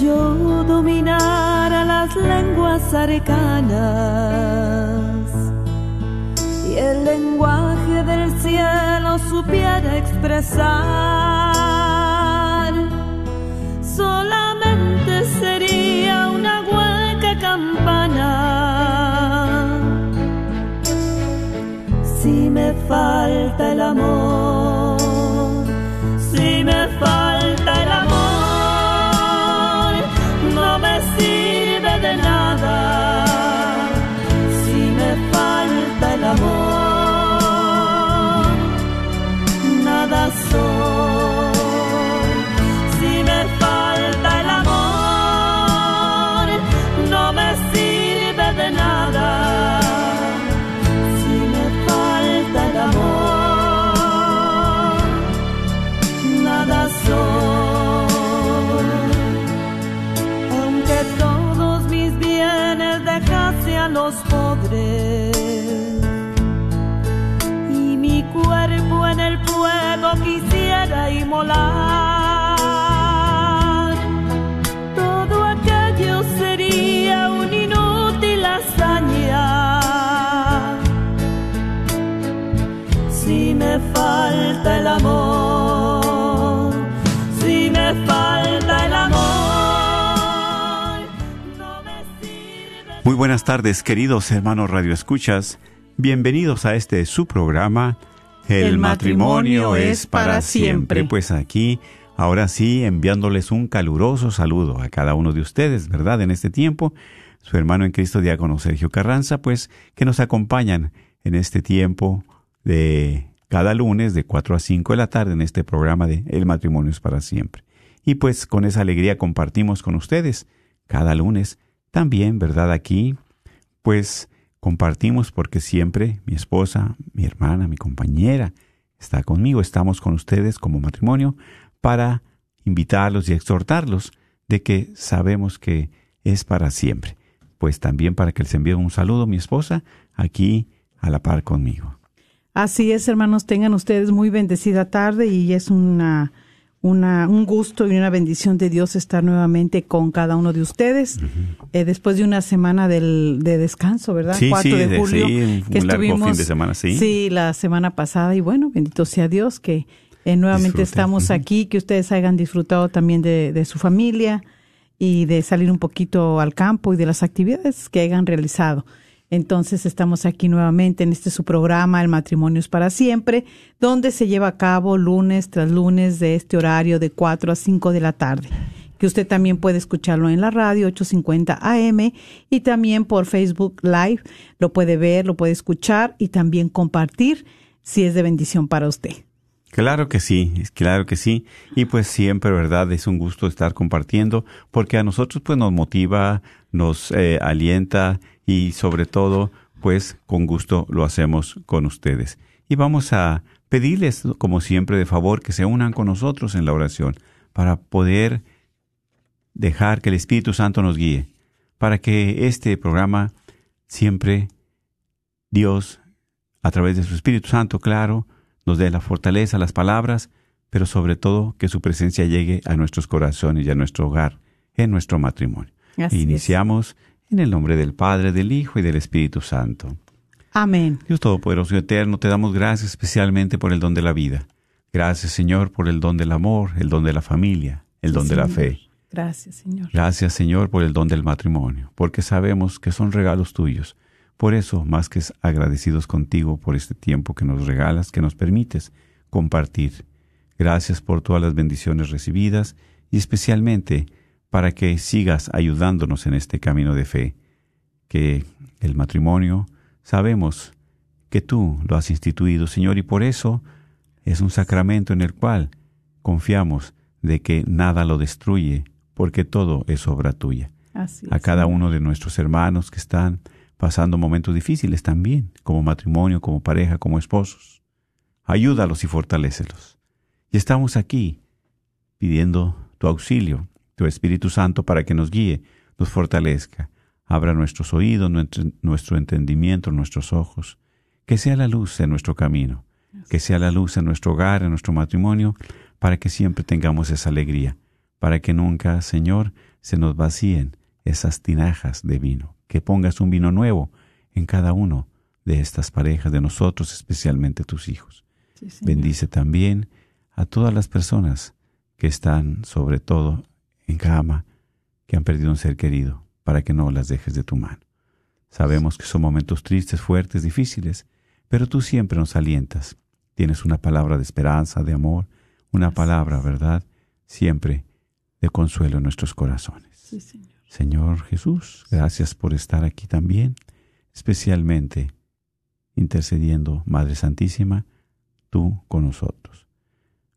Yo dominara las lenguas arcanas y el lenguaje del cielo supiera expresar, solamente sería una hueca campana. Si me falta el amor, si me falta nada inmolar, todo aquello sería un inútil hazaña. Si me falta el amor, si me falta el amor, no me sirve. Muy buenas tardes, queridos hermanos Radio Escuchas. Bienvenidos a este su programa. El, matrimonio, es para siempre. Pues aquí, ahora sí, enviándoles un caluroso saludo a cada uno de ustedes, ¿verdad? En este tiempo, su hermano en Cristo, diácono Sergio Carranza, pues que nos acompañan en este tiempo de cada lunes de 4 a 5 de la tarde en este programa de El matrimonio es para siempre. Y pues con esa alegría compartimos con ustedes cada lunes también, ¿verdad? Aquí, pues compartimos porque siempre mi esposa, mi hermana, mi compañera está conmigo, estamos con ustedes como matrimonio para invitarlos y exhortarlos de que sabemos que es para siempre. Pues también para que les envíe un saludo mi esposa aquí a la par conmigo. Así es, hermanos, tengan ustedes muy bendecida tarde y es una, una, un gusto y una bendición de Dios estar nuevamente con cada uno de ustedes eh, después de una semana del, de descanso, ¿verdad? Sí, 4 sí, de julio. sí, un que largo estuvimos, fin de semana, sí. Sí, la semana pasada y bueno, bendito sea Dios que eh, nuevamente estamos aquí, que ustedes hayan disfrutado también de, de su familia y de salir un poquito al campo y de las actividades que hayan realizado. Entonces estamos aquí nuevamente en este su programa, El matrimonio es para siempre, donde se lleva a cabo lunes tras lunes de este horario de 4 a 5 de la tarde. Que usted también puede escucharlo en la radio 850 AM y también por Facebook Live. Lo puede ver, lo puede escuchar y también compartir si es de bendición para usted. Claro que sí, claro que sí. Y pues siempre, ¿verdad? Es un gusto estar compartiendo porque a nosotros pues nos motiva, nos eh, alienta y sobre todo pues con gusto lo hacemos con ustedes. Y vamos a pedirles, como siempre, de favor que se unan con nosotros en la oración para poder dejar que el Espíritu Santo nos guíe, para que este programa siempre Dios, a través de su Espíritu Santo, claro, nos dé la fortaleza, las palabras, pero sobre todo que su presencia llegue a nuestros corazones y a nuestro hogar, en nuestro matrimonio. Así es. En el nombre del Padre, del Hijo y del Espíritu Santo. Amén. Dios Todopoderoso y Eterno, te damos gracias especialmente por el don de la vida. Gracias, Señor, por el don del amor, el don de la familia, el don de la Señor. fe. Gracias, Señor. Gracias, Señor, por el don del matrimonio, porque sabemos que son regalos tuyos. Por eso, más que agradecidos contigo por este tiempo que nos regalas, que nos permites compartir. Gracias por todas las bendiciones recibidas y especialmente para que sigas ayudándonos en este camino de fe. Que el matrimonio, sabemos que tú lo has instituido, Señor, y por eso es un sacramento en el cual confiamos de que nada lo destruye, porque todo es obra tuya. Así A cada uno de nuestros hermanos que están pasando momentos difíciles también, como matrimonio, como pareja, como esposos. Ayúdalos y fortalécelos. Y estamos aquí pidiendo tu auxilio, tu Espíritu Santo, para que nos guíe, nos fortalezca, abra nuestros oídos, nuestro, entendimiento, nuestros ojos, que sea la luz en nuestro camino, que sea la luz en nuestro hogar, en nuestro matrimonio, para que siempre tengamos esa alegría, para que nunca, Señor, se nos vacíen esas tinajas de vino, que pongas un vino nuevo en cada uno de estas parejas, de nosotros, especialmente tus hijos. Sí. Bendice también a todas las personas que están, sobre todo, en cama, que han perdido un ser querido, para que no las dejes de tu mano. Sabemos que son momentos tristes, fuertes, difíciles, pero tú siempre nos alientas. Tienes una palabra de esperanza, de amor, una palabra, ¿verdad? Siempre de consuelo en nuestros corazones. Sí, Señor. Señor Jesús, gracias por estar aquí también, especialmente intercediendo, Madre Santísima, tú con nosotros.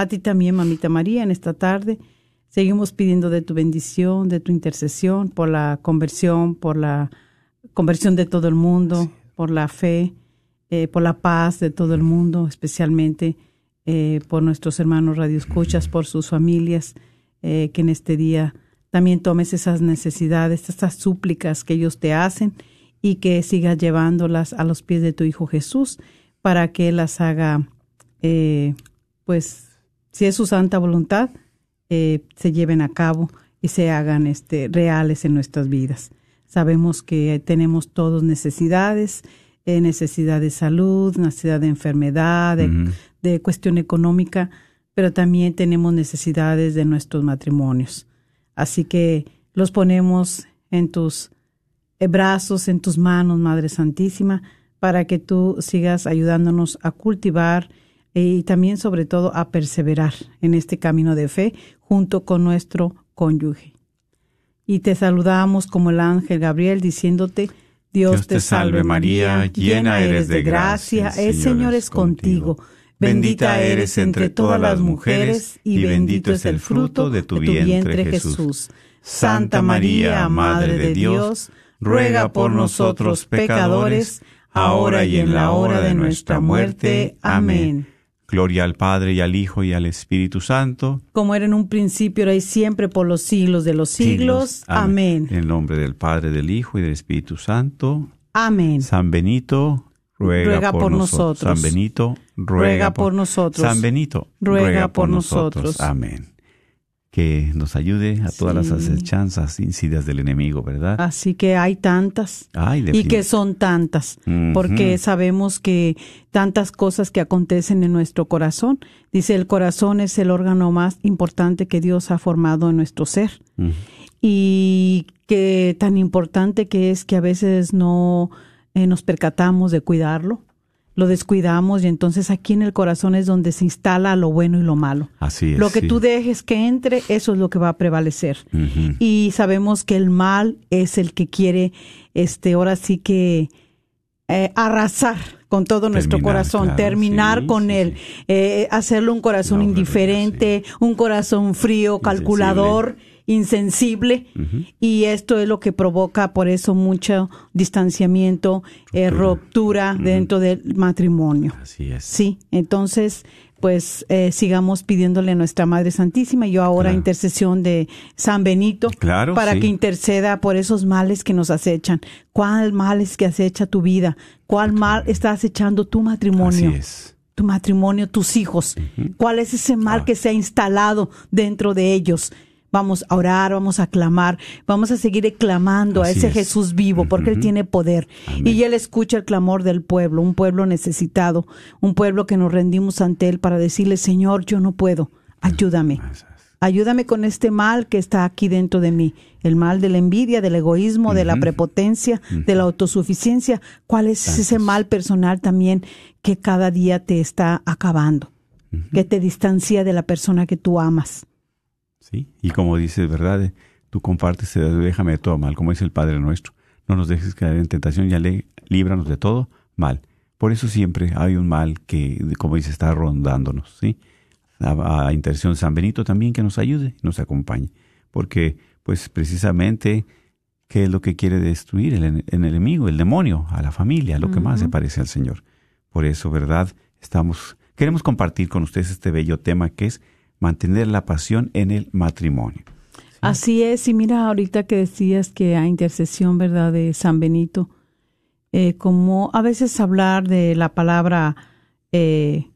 A ti también, mamita María, en esta tarde. Seguimos pidiendo de tu bendición, de tu intercesión por la conversión, por la conversión de todo el mundo, por la fe, eh, por la paz de todo el mundo, especialmente eh, por nuestros hermanos radioescuchas, por sus familias, eh, que en este día también tomes esas necesidades, estas súplicas que ellos te hacen y que sigas llevándolas a los pies de tu Hijo Jesús para que las haga, pues, si es su santa voluntad, eh, se lleven a cabo y se hagan este, reales en nuestras vidas. Sabemos que tenemos todos necesidades, eh, necesidad de salud, necesidad de enfermedad, de, de cuestión económica, pero también tenemos necesidades de nuestros matrimonios. Así que los ponemos en tus eh, brazos, en tus manos, Madre Santísima, para que tú sigas ayudándonos a cultivar y también sobre todo a perseverar en este camino de fe junto con nuestro cónyuge. Y te saludamos como el ángel Gabriel diciéndote, Dios, te salve María, llena eres de gracia, el Señor es contigo. Bendita eres entre todas las mujeres y bendito es el fruto de tu vientre Jesús. Santa María, Madre de Dios, ruega por nosotros pecadores, ahora y en la hora de nuestra muerte. Amén. Gloria al Padre y al Hijo y al Espíritu Santo. Como era en un principio, ahora y siempre, por los siglos de los siglos. Amén. En el nombre del Padre, del Hijo y del Espíritu Santo. Amén. San Benito, ruega, Ruega por nosotros. San Benito, ruega, Ruega por nosotros. San Benito, Ruega por nosotros. Amén. Que nos ayude a todas las acechanzas insidias del enemigo, ¿verdad? Así que hay tantas. Ay, y que son tantas, porque sabemos que tantas cosas que acontecen en nuestro corazón. Dice, el corazón es el órgano más importante que Dios ha formado en nuestro ser. Y que tan importante que es que a veces no eh, nos percatamos de cuidarlo, lo descuidamos y entonces aquí en el corazón es donde se instala lo bueno y lo malo. Así es. Lo que sí. tú dejes que entre, eso es lo que va a prevalecer. Y sabemos que el mal es el que quiere, este, ahora sí que eh, arrasar con todo nuestro corazón, claro, terminar sí, con sí, él, eh, hacerlo un corazón No, indiferente, un corazón frío, calculador, insensible. Ujú. Y esto es lo que provoca por eso mucho distanciamiento, eh, ruptura dentro del matrimonio. Así es. Sí, entonces, pues eh, sigamos pidiéndole a nuestra Madre Santísima. Yo ahora Claro. intercesión de San Benito Claro, para sí. que interceda por esos males que nos acechan. ¿Cuál mal es que acecha tu vida? ¿Cuál mal está acechando tu matrimonio? Así es. Tu matrimonio, tus hijos. ¿Cuál es ese mal Ah. que se ha instalado dentro de ellos? Vamos a orar, vamos a clamar, vamos a seguir clamando a ese es. Jesús vivo, porque Él tiene poder. Amén. Y Él escucha el clamor del pueblo, un pueblo necesitado, un pueblo que nos rendimos ante Él para decirle, Señor, yo no puedo, ayúdame. Ayúdame con este mal que está aquí dentro de mí, el mal de la envidia, del egoísmo, de la prepotencia, de la autosuficiencia. ¿Cuál es ese mal personal también que cada día te está acabando, que te distancia de la persona que tú amas? Sí, y como dices, ¿verdad? Tú compartes, déjame de todo mal, como dice el Padre nuestro. No nos dejes caer en tentación, ya le, líbranos de todo mal. Por eso siempre hay un mal que, como dice, está rondándonos, ¿sí? a, a Intercesión San Benito también que nos ayude, nos acompañe, porque pues precisamente qué es lo que quiere destruir el, enemigo, el demonio, a la familia, lo que más se parece al Señor. Por eso, ¿verdad? Estamos queremos compartir con ustedes este bello tema que es mantener la pasión en el matrimonio. Así es, y mira ahorita que decías que a intercesión, ¿verdad?, de San Benito, eh, como a veces hablar de la palabra eh,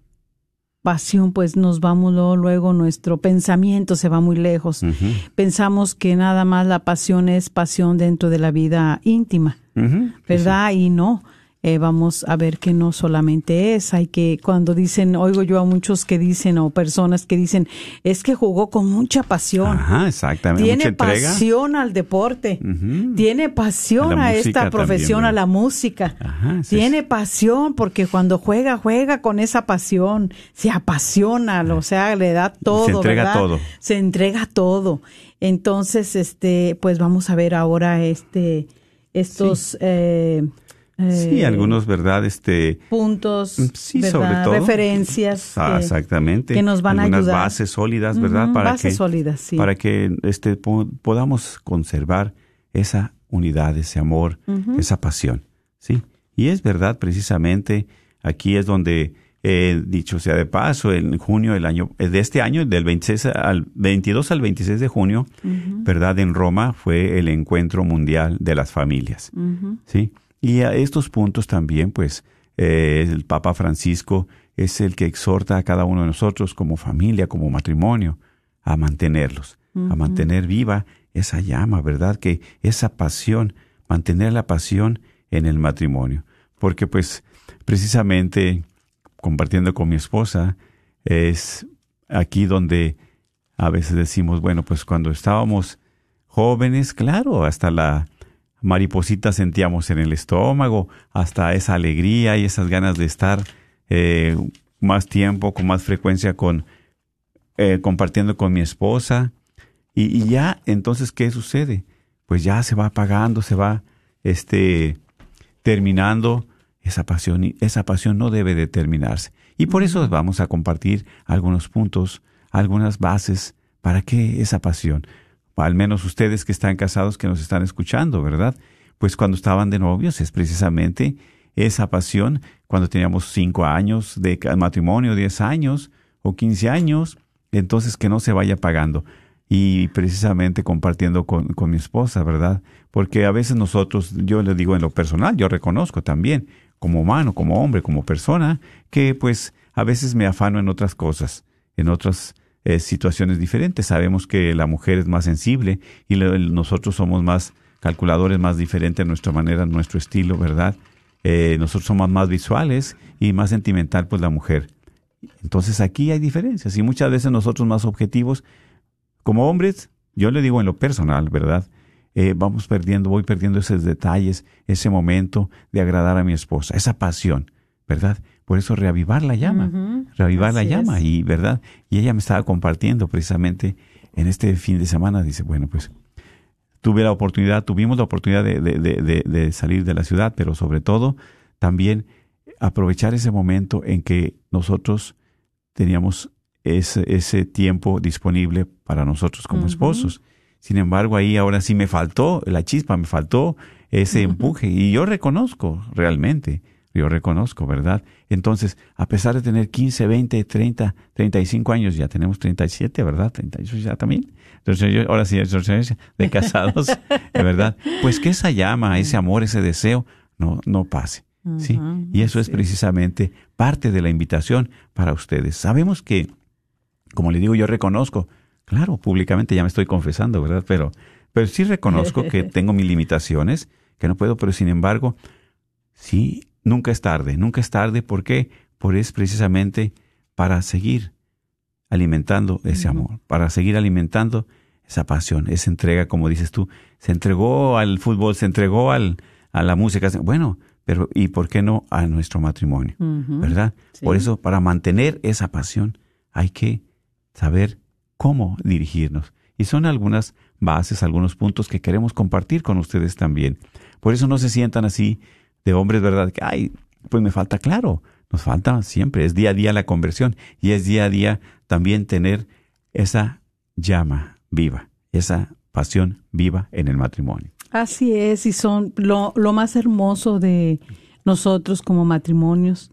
pasión, pues nos vamos luego, nuestro pensamiento se va muy lejos. Pensamos que nada más la pasión es pasión dentro de la vida íntima, ¿verdad? Y no. Eh, vamos a ver que no solamente es, hay que, cuando dicen, oigo yo a muchos que dicen, o personas que dicen, es que jugó con mucha pasión. Ajá, exactamente. Tiene pasión al deporte, tiene pasión a, esta profesión, a la música, tiene pasión porque cuando juega, juega con esa pasión, se apasiona, o sea, le da todo. Se entrega todo. Se entrega todo. Entonces, este, pues vamos a ver ahora este, estos, eh, sí, eh, algunos, ¿verdad? Este, puntos, mm, sí, sobre todo. Referencias. Ah, exactamente. Que nos van a ayudar. bases sólidas, ¿verdad? para bases que, sólidas, sí. Para que este, podamos conservar esa unidad, ese amor, esa pasión, ¿sí? Y es verdad, precisamente, aquí es donde, eh, dicho sea de paso, en junio del año, eh, de este año, del 26 al 22 al 26 de junio, ¿verdad? En Roma fue el encuentro mundial de las familias, ¿sí? Y a estos puntos también, pues, eh, el Papa Francisco es el que exhorta a cada uno de nosotros como familia, como matrimonio, a mantenerlos, a mantener viva esa llama, ¿verdad? Que esa pasión, mantener la pasión en el matrimonio. Porque pues precisamente compartiendo con mi esposa es aquí donde a veces decimos, bueno, pues cuando estábamos jóvenes, claro, hasta la maripositas sentíamos en el estómago, hasta esa alegría y esas ganas de estar eh, más tiempo, con más frecuencia con eh, compartiendo con mi esposa. Y, ya, entonces, ¿qué sucede? Pues ya se va apagando, se va este, terminando esa pasión y esa pasión no debe determinarse. Y por eso vamos a compartir algunos puntos, algunas bases para que esa pasión al menos ustedes que están casados que nos están escuchando, ¿verdad? Pues cuando estaban de novios es precisamente esa pasión, cuando teníamos cinco años de matrimonio, diez años o quince años, entonces que no se vaya pagando. Y precisamente compartiendo con, con mi esposa, ¿verdad? Porque a veces nosotros, yo le digo en lo personal, yo reconozco también, como humano, como hombre, como persona, que pues a veces me afano en otras cosas, en otras eh, situaciones diferentes. Sabemos que la mujer es más sensible y nosotros somos más calculadores, más diferentes en nuestra manera, nuestro estilo, ¿verdad? Eh, nosotros somos más visuales y más sentimental, pues la mujer. Entonces aquí hay diferencias y muchas veces nosotros más objetivos, como hombres, yo le digo en lo personal, ¿verdad? Eh, vamos perdiendo, voy perdiendo esos detalles, ese momento de agradar a mi esposa, esa pasión, ¿verdad? Por eso reavivar la llama, reavivar la llama y, ¿verdad? Y ella me estaba compartiendo precisamente en este fin de semana, dice, bueno, pues tuve la oportunidad, tuvimos la oportunidad de, de, de, de salir de la ciudad, pero sobre todo también aprovechar ese momento en que nosotros teníamos ese, ese tiempo disponible para nosotros como esposos. Sin embargo, ahí ahora sí me faltó la chispa, me faltó ese empuje y yo reconozco realmente yo reconozco, ¿verdad? Entonces, a pesar de tener 15, 20, 30, 35 años, ya tenemos 37, ¿verdad? 38 ya también. Entonces, ahora sí, de casados, ¿verdad? Pues que esa llama, ese amor, ese deseo, no, no pase. ¿sí? Y eso es precisamente parte de la invitación para ustedes. Sabemos que, como le digo, yo reconozco, claro, públicamente ya me estoy confesando, ¿verdad? Pero, pero sí reconozco que tengo mis limitaciones, que no puedo, pero sin embargo, sí Nunca es tarde, nunca es tarde. ¿Por qué? Por es precisamente para seguir alimentando ese amor, para seguir alimentando esa pasión, esa entrega, como dices tú, se entregó al fútbol, se entregó al, a la música. Bueno, pero ¿y por qué no a nuestro matrimonio? ¿Verdad? Por eso, para mantener esa pasión, hay que saber cómo dirigirnos. Y son algunas bases, algunos puntos que queremos compartir con ustedes también. Por eso no se sientan así de hombres, ¿verdad? Que, ay, pues me falta, claro, nos falta siempre, es día a día la conversión y es día a día también tener esa llama viva, esa pasión viva en el matrimonio. Así es, y son lo, lo más hermoso de nosotros como matrimonios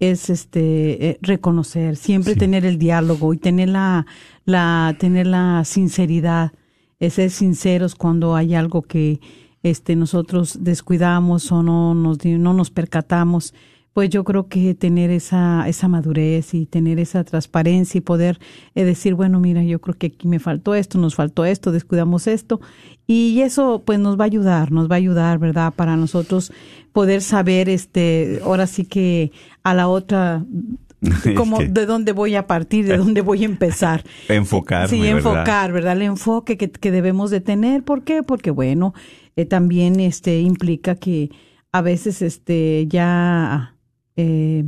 es este eh, reconocer, siempre tener el diálogo y tener la, la, tener la sinceridad, es ser sinceros cuando hay algo que este nosotros descuidamos o no nos no nos percatamos pues yo creo que tener esa, esa madurez y tener esa transparencia y poder eh, decir, bueno, mira, yo creo que aquí me faltó esto, nos faltó esto, descuidamos esto. Y eso pues nos va a ayudar, nos va a ayudar, ¿verdad? Para nosotros poder saber, este, ahora sí que a la otra como de dónde voy a partir, de dónde voy a empezar. enfocar. Sí, enfocar, ¿verdad? El enfoque que, que, debemos de tener. ¿Por qué? Porque, bueno, eh, también este implica que a veces este ya eh,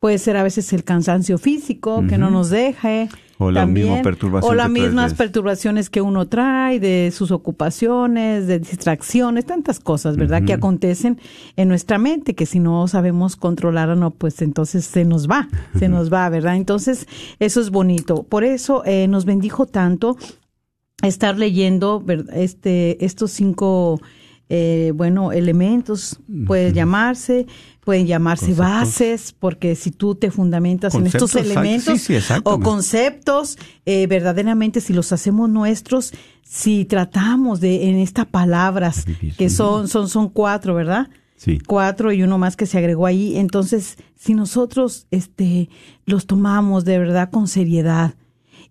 puede ser a veces el cansancio físico que no nos deje. O la misma perturbación. O las mismas perturbaciones que uno trae de sus ocupaciones, de distracciones, tantas cosas, ¿verdad? Que acontecen en nuestra mente, que si no sabemos controlar no, pues entonces se nos va, se nos va, ¿verdad? Entonces, eso es bonito. Por eso eh, nos bendijo tanto estar leyendo este, estos cinco, eh, bueno, elementos, puede llamarse, pueden llamarse bases, porque si tú te fundamentas en estos elementos o conceptos, eh, verdaderamente si los hacemos nuestros, si tratamos de en estas palabras, que son, son, son cuatro, ¿verdad? Sí. Cuatro y uno más que se agregó ahí. Entonces, si nosotros este, los tomamos de verdad con seriedad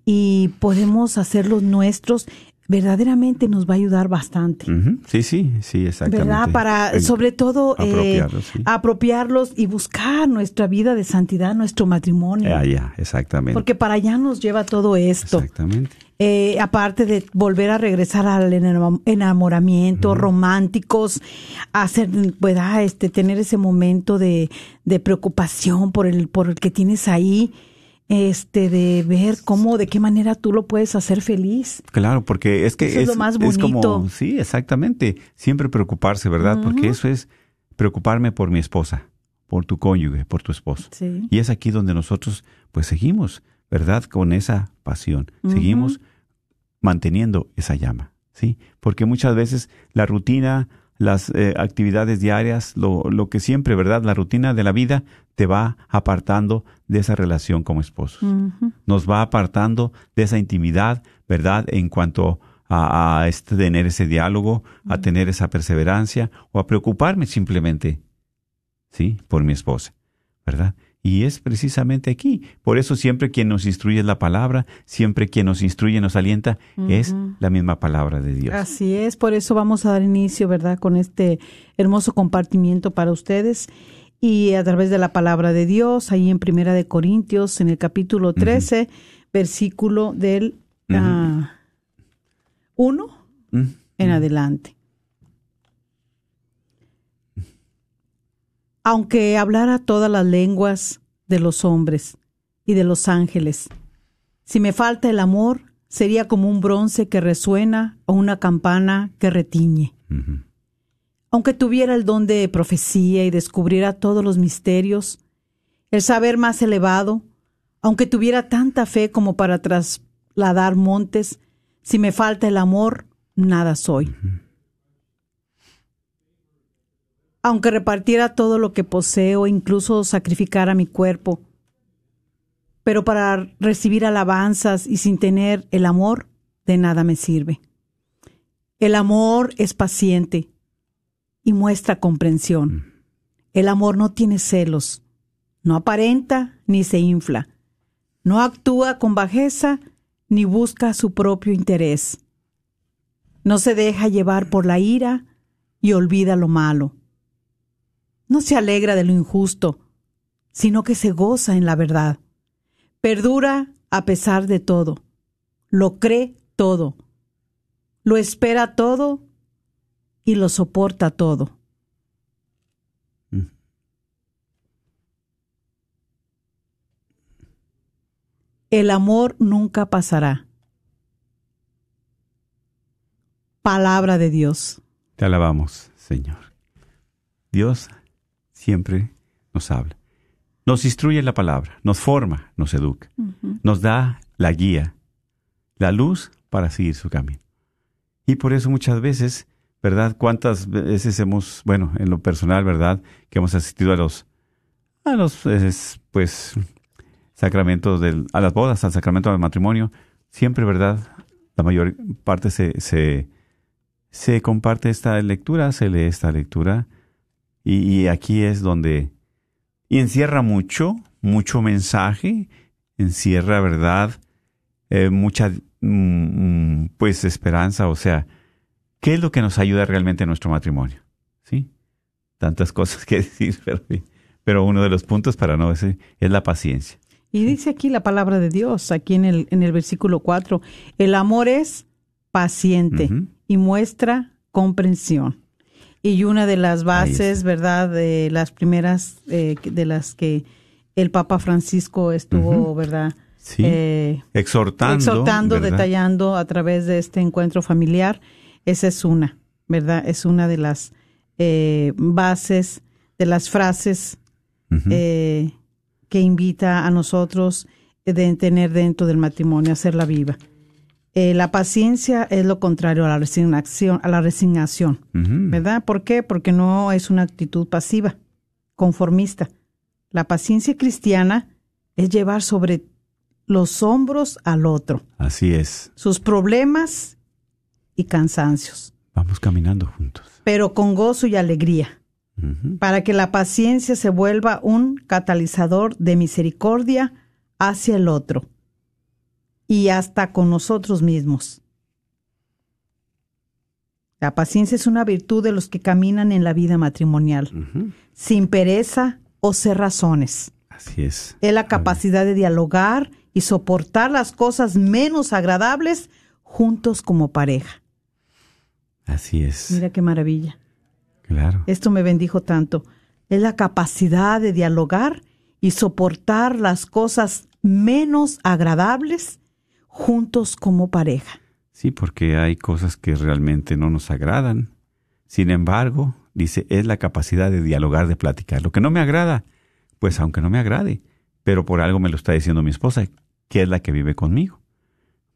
y podemos hacerlos nuestros, verdaderamente nos va a ayudar bastante. Sí, sí, sí, exactamente. ¿Verdad? Para, sobre todo, eh, apropiarlos, y buscar nuestra vida de santidad, nuestro matrimonio. Ya, ya, exactamente. Porque para allá nos lleva todo esto. Exactamente. Eh, aparte de volver a regresar al enamoramiento, románticos, hacer, pueda, este, tener ese momento de, de preocupación por el, por el que tienes ahí este de ver cómo de qué manera tú lo puedes hacer feliz. Claro, porque es que es, lo más bonito. como sí, exactamente, siempre preocuparse, ¿verdad? Porque eso es preocuparme por mi esposa, por tu cónyuge, por tu esposo. Y es aquí donde nosotros pues seguimos, ¿verdad? Con esa pasión, seguimos manteniendo esa llama, ¿sí? Porque muchas veces la rutina las eh, actividades diarias, lo, lo, que siempre, ¿verdad? La rutina de la vida te va apartando de esa relación como esposos. Nos va apartando de esa intimidad, ¿verdad? En cuanto a, a este, tener ese diálogo, a tener esa perseverancia o a preocuparme simplemente, ¿sí? Por mi esposa, ¿verdad? Y es precisamente aquí. Por eso siempre quien nos instruye es la palabra, siempre quien nos instruye, nos alienta, es la misma palabra de Dios. Así es, por eso vamos a dar inicio, ¿verdad?, con este hermoso compartimiento para ustedes. Y a través de la palabra de Dios, ahí en Primera de Corintios, en el capítulo 13, versículo del 1 ah, en adelante. Aunque hablara todas las lenguas de los hombres y de los ángeles. Si me falta el amor, sería como un bronce que resuena o una campana que retiñe. Aunque tuviera el don de profecía y descubriera todos los misterios, el saber más elevado, aunque tuviera tanta fe como para trasladar montes, si me falta el amor, nada soy. Aunque repartiera todo lo que poseo, incluso sacrificara mi cuerpo. Pero para recibir alabanzas y sin tener el amor, de nada me sirve. El amor es paciente y muestra comprensión. El amor no tiene celos, no aparenta ni se infla, no actúa con bajeza ni busca su propio interés. No se deja llevar por la ira y olvida lo malo no se alegra de lo injusto, sino que se goza en la verdad. Perdura a pesar de todo, lo cree todo, lo espera todo y lo soporta todo. Mm. El amor nunca pasará. Palabra de Dios. Te alabamos, Señor. Dios siempre nos habla. Nos instruye la palabra, nos forma, nos educa, nos da la guía, la luz para seguir su camino. Y por eso muchas veces, ¿verdad? ¿Cuántas veces hemos, bueno, en lo personal, ¿verdad? Que hemos asistido a los, a los, es, pues, sacramentos del, a las bodas, al sacramento del matrimonio, siempre, ¿verdad? La mayor parte se, se, se comparte esta lectura, se lee esta lectura, y, y aquí es donde, y encierra mucho, mucho mensaje, encierra, ¿verdad? Eh, mucha, mm, pues, esperanza, o sea, ¿qué es lo que nos ayuda realmente en nuestro matrimonio? ¿Sí? Tantas cosas que decir, pero, pero uno de los puntos para no decir es la paciencia. Y dice aquí la palabra de Dios, aquí en el, en el versículo 4, el amor es paciente y muestra comprensión. Y una de las bases, ¿verdad? De las primeras eh, de las que el Papa Francisco estuvo, ¿verdad? Sí. Eh, exhortando. exhortando, ¿verdad? detallando a través de este encuentro familiar. Esa es una, ¿verdad? Es una de las eh, bases, de las frases eh, que invita a nosotros de tener dentro del matrimonio, hacerla viva. Eh, la paciencia es lo contrario a la resignación, a la resignación. ¿verdad? ¿Por qué? Porque no es una actitud pasiva, conformista. La paciencia cristiana es llevar sobre los hombros al otro Así es. sus problemas y cansancios, Vamos caminando juntos. pero con gozo y alegría, para que la paciencia se vuelva un catalizador de misericordia hacia el otro y hasta con nosotros mismos. La paciencia es una virtud de los que caminan en la vida matrimonial, sin pereza o cerrazones. Así es. Es la capacidad de dialogar y soportar las cosas menos agradables juntos como pareja. Así es. Mira qué maravilla. Claro. Esto me bendijo tanto. Es la capacidad de dialogar y soportar las cosas menos agradables juntos como pareja. Sí, porque hay cosas que realmente no nos agradan. Sin embargo, dice, es la capacidad de dialogar, de platicar. Lo que no me agrada, pues aunque no me agrade, pero por algo me lo está diciendo mi esposa, que es la que vive conmigo.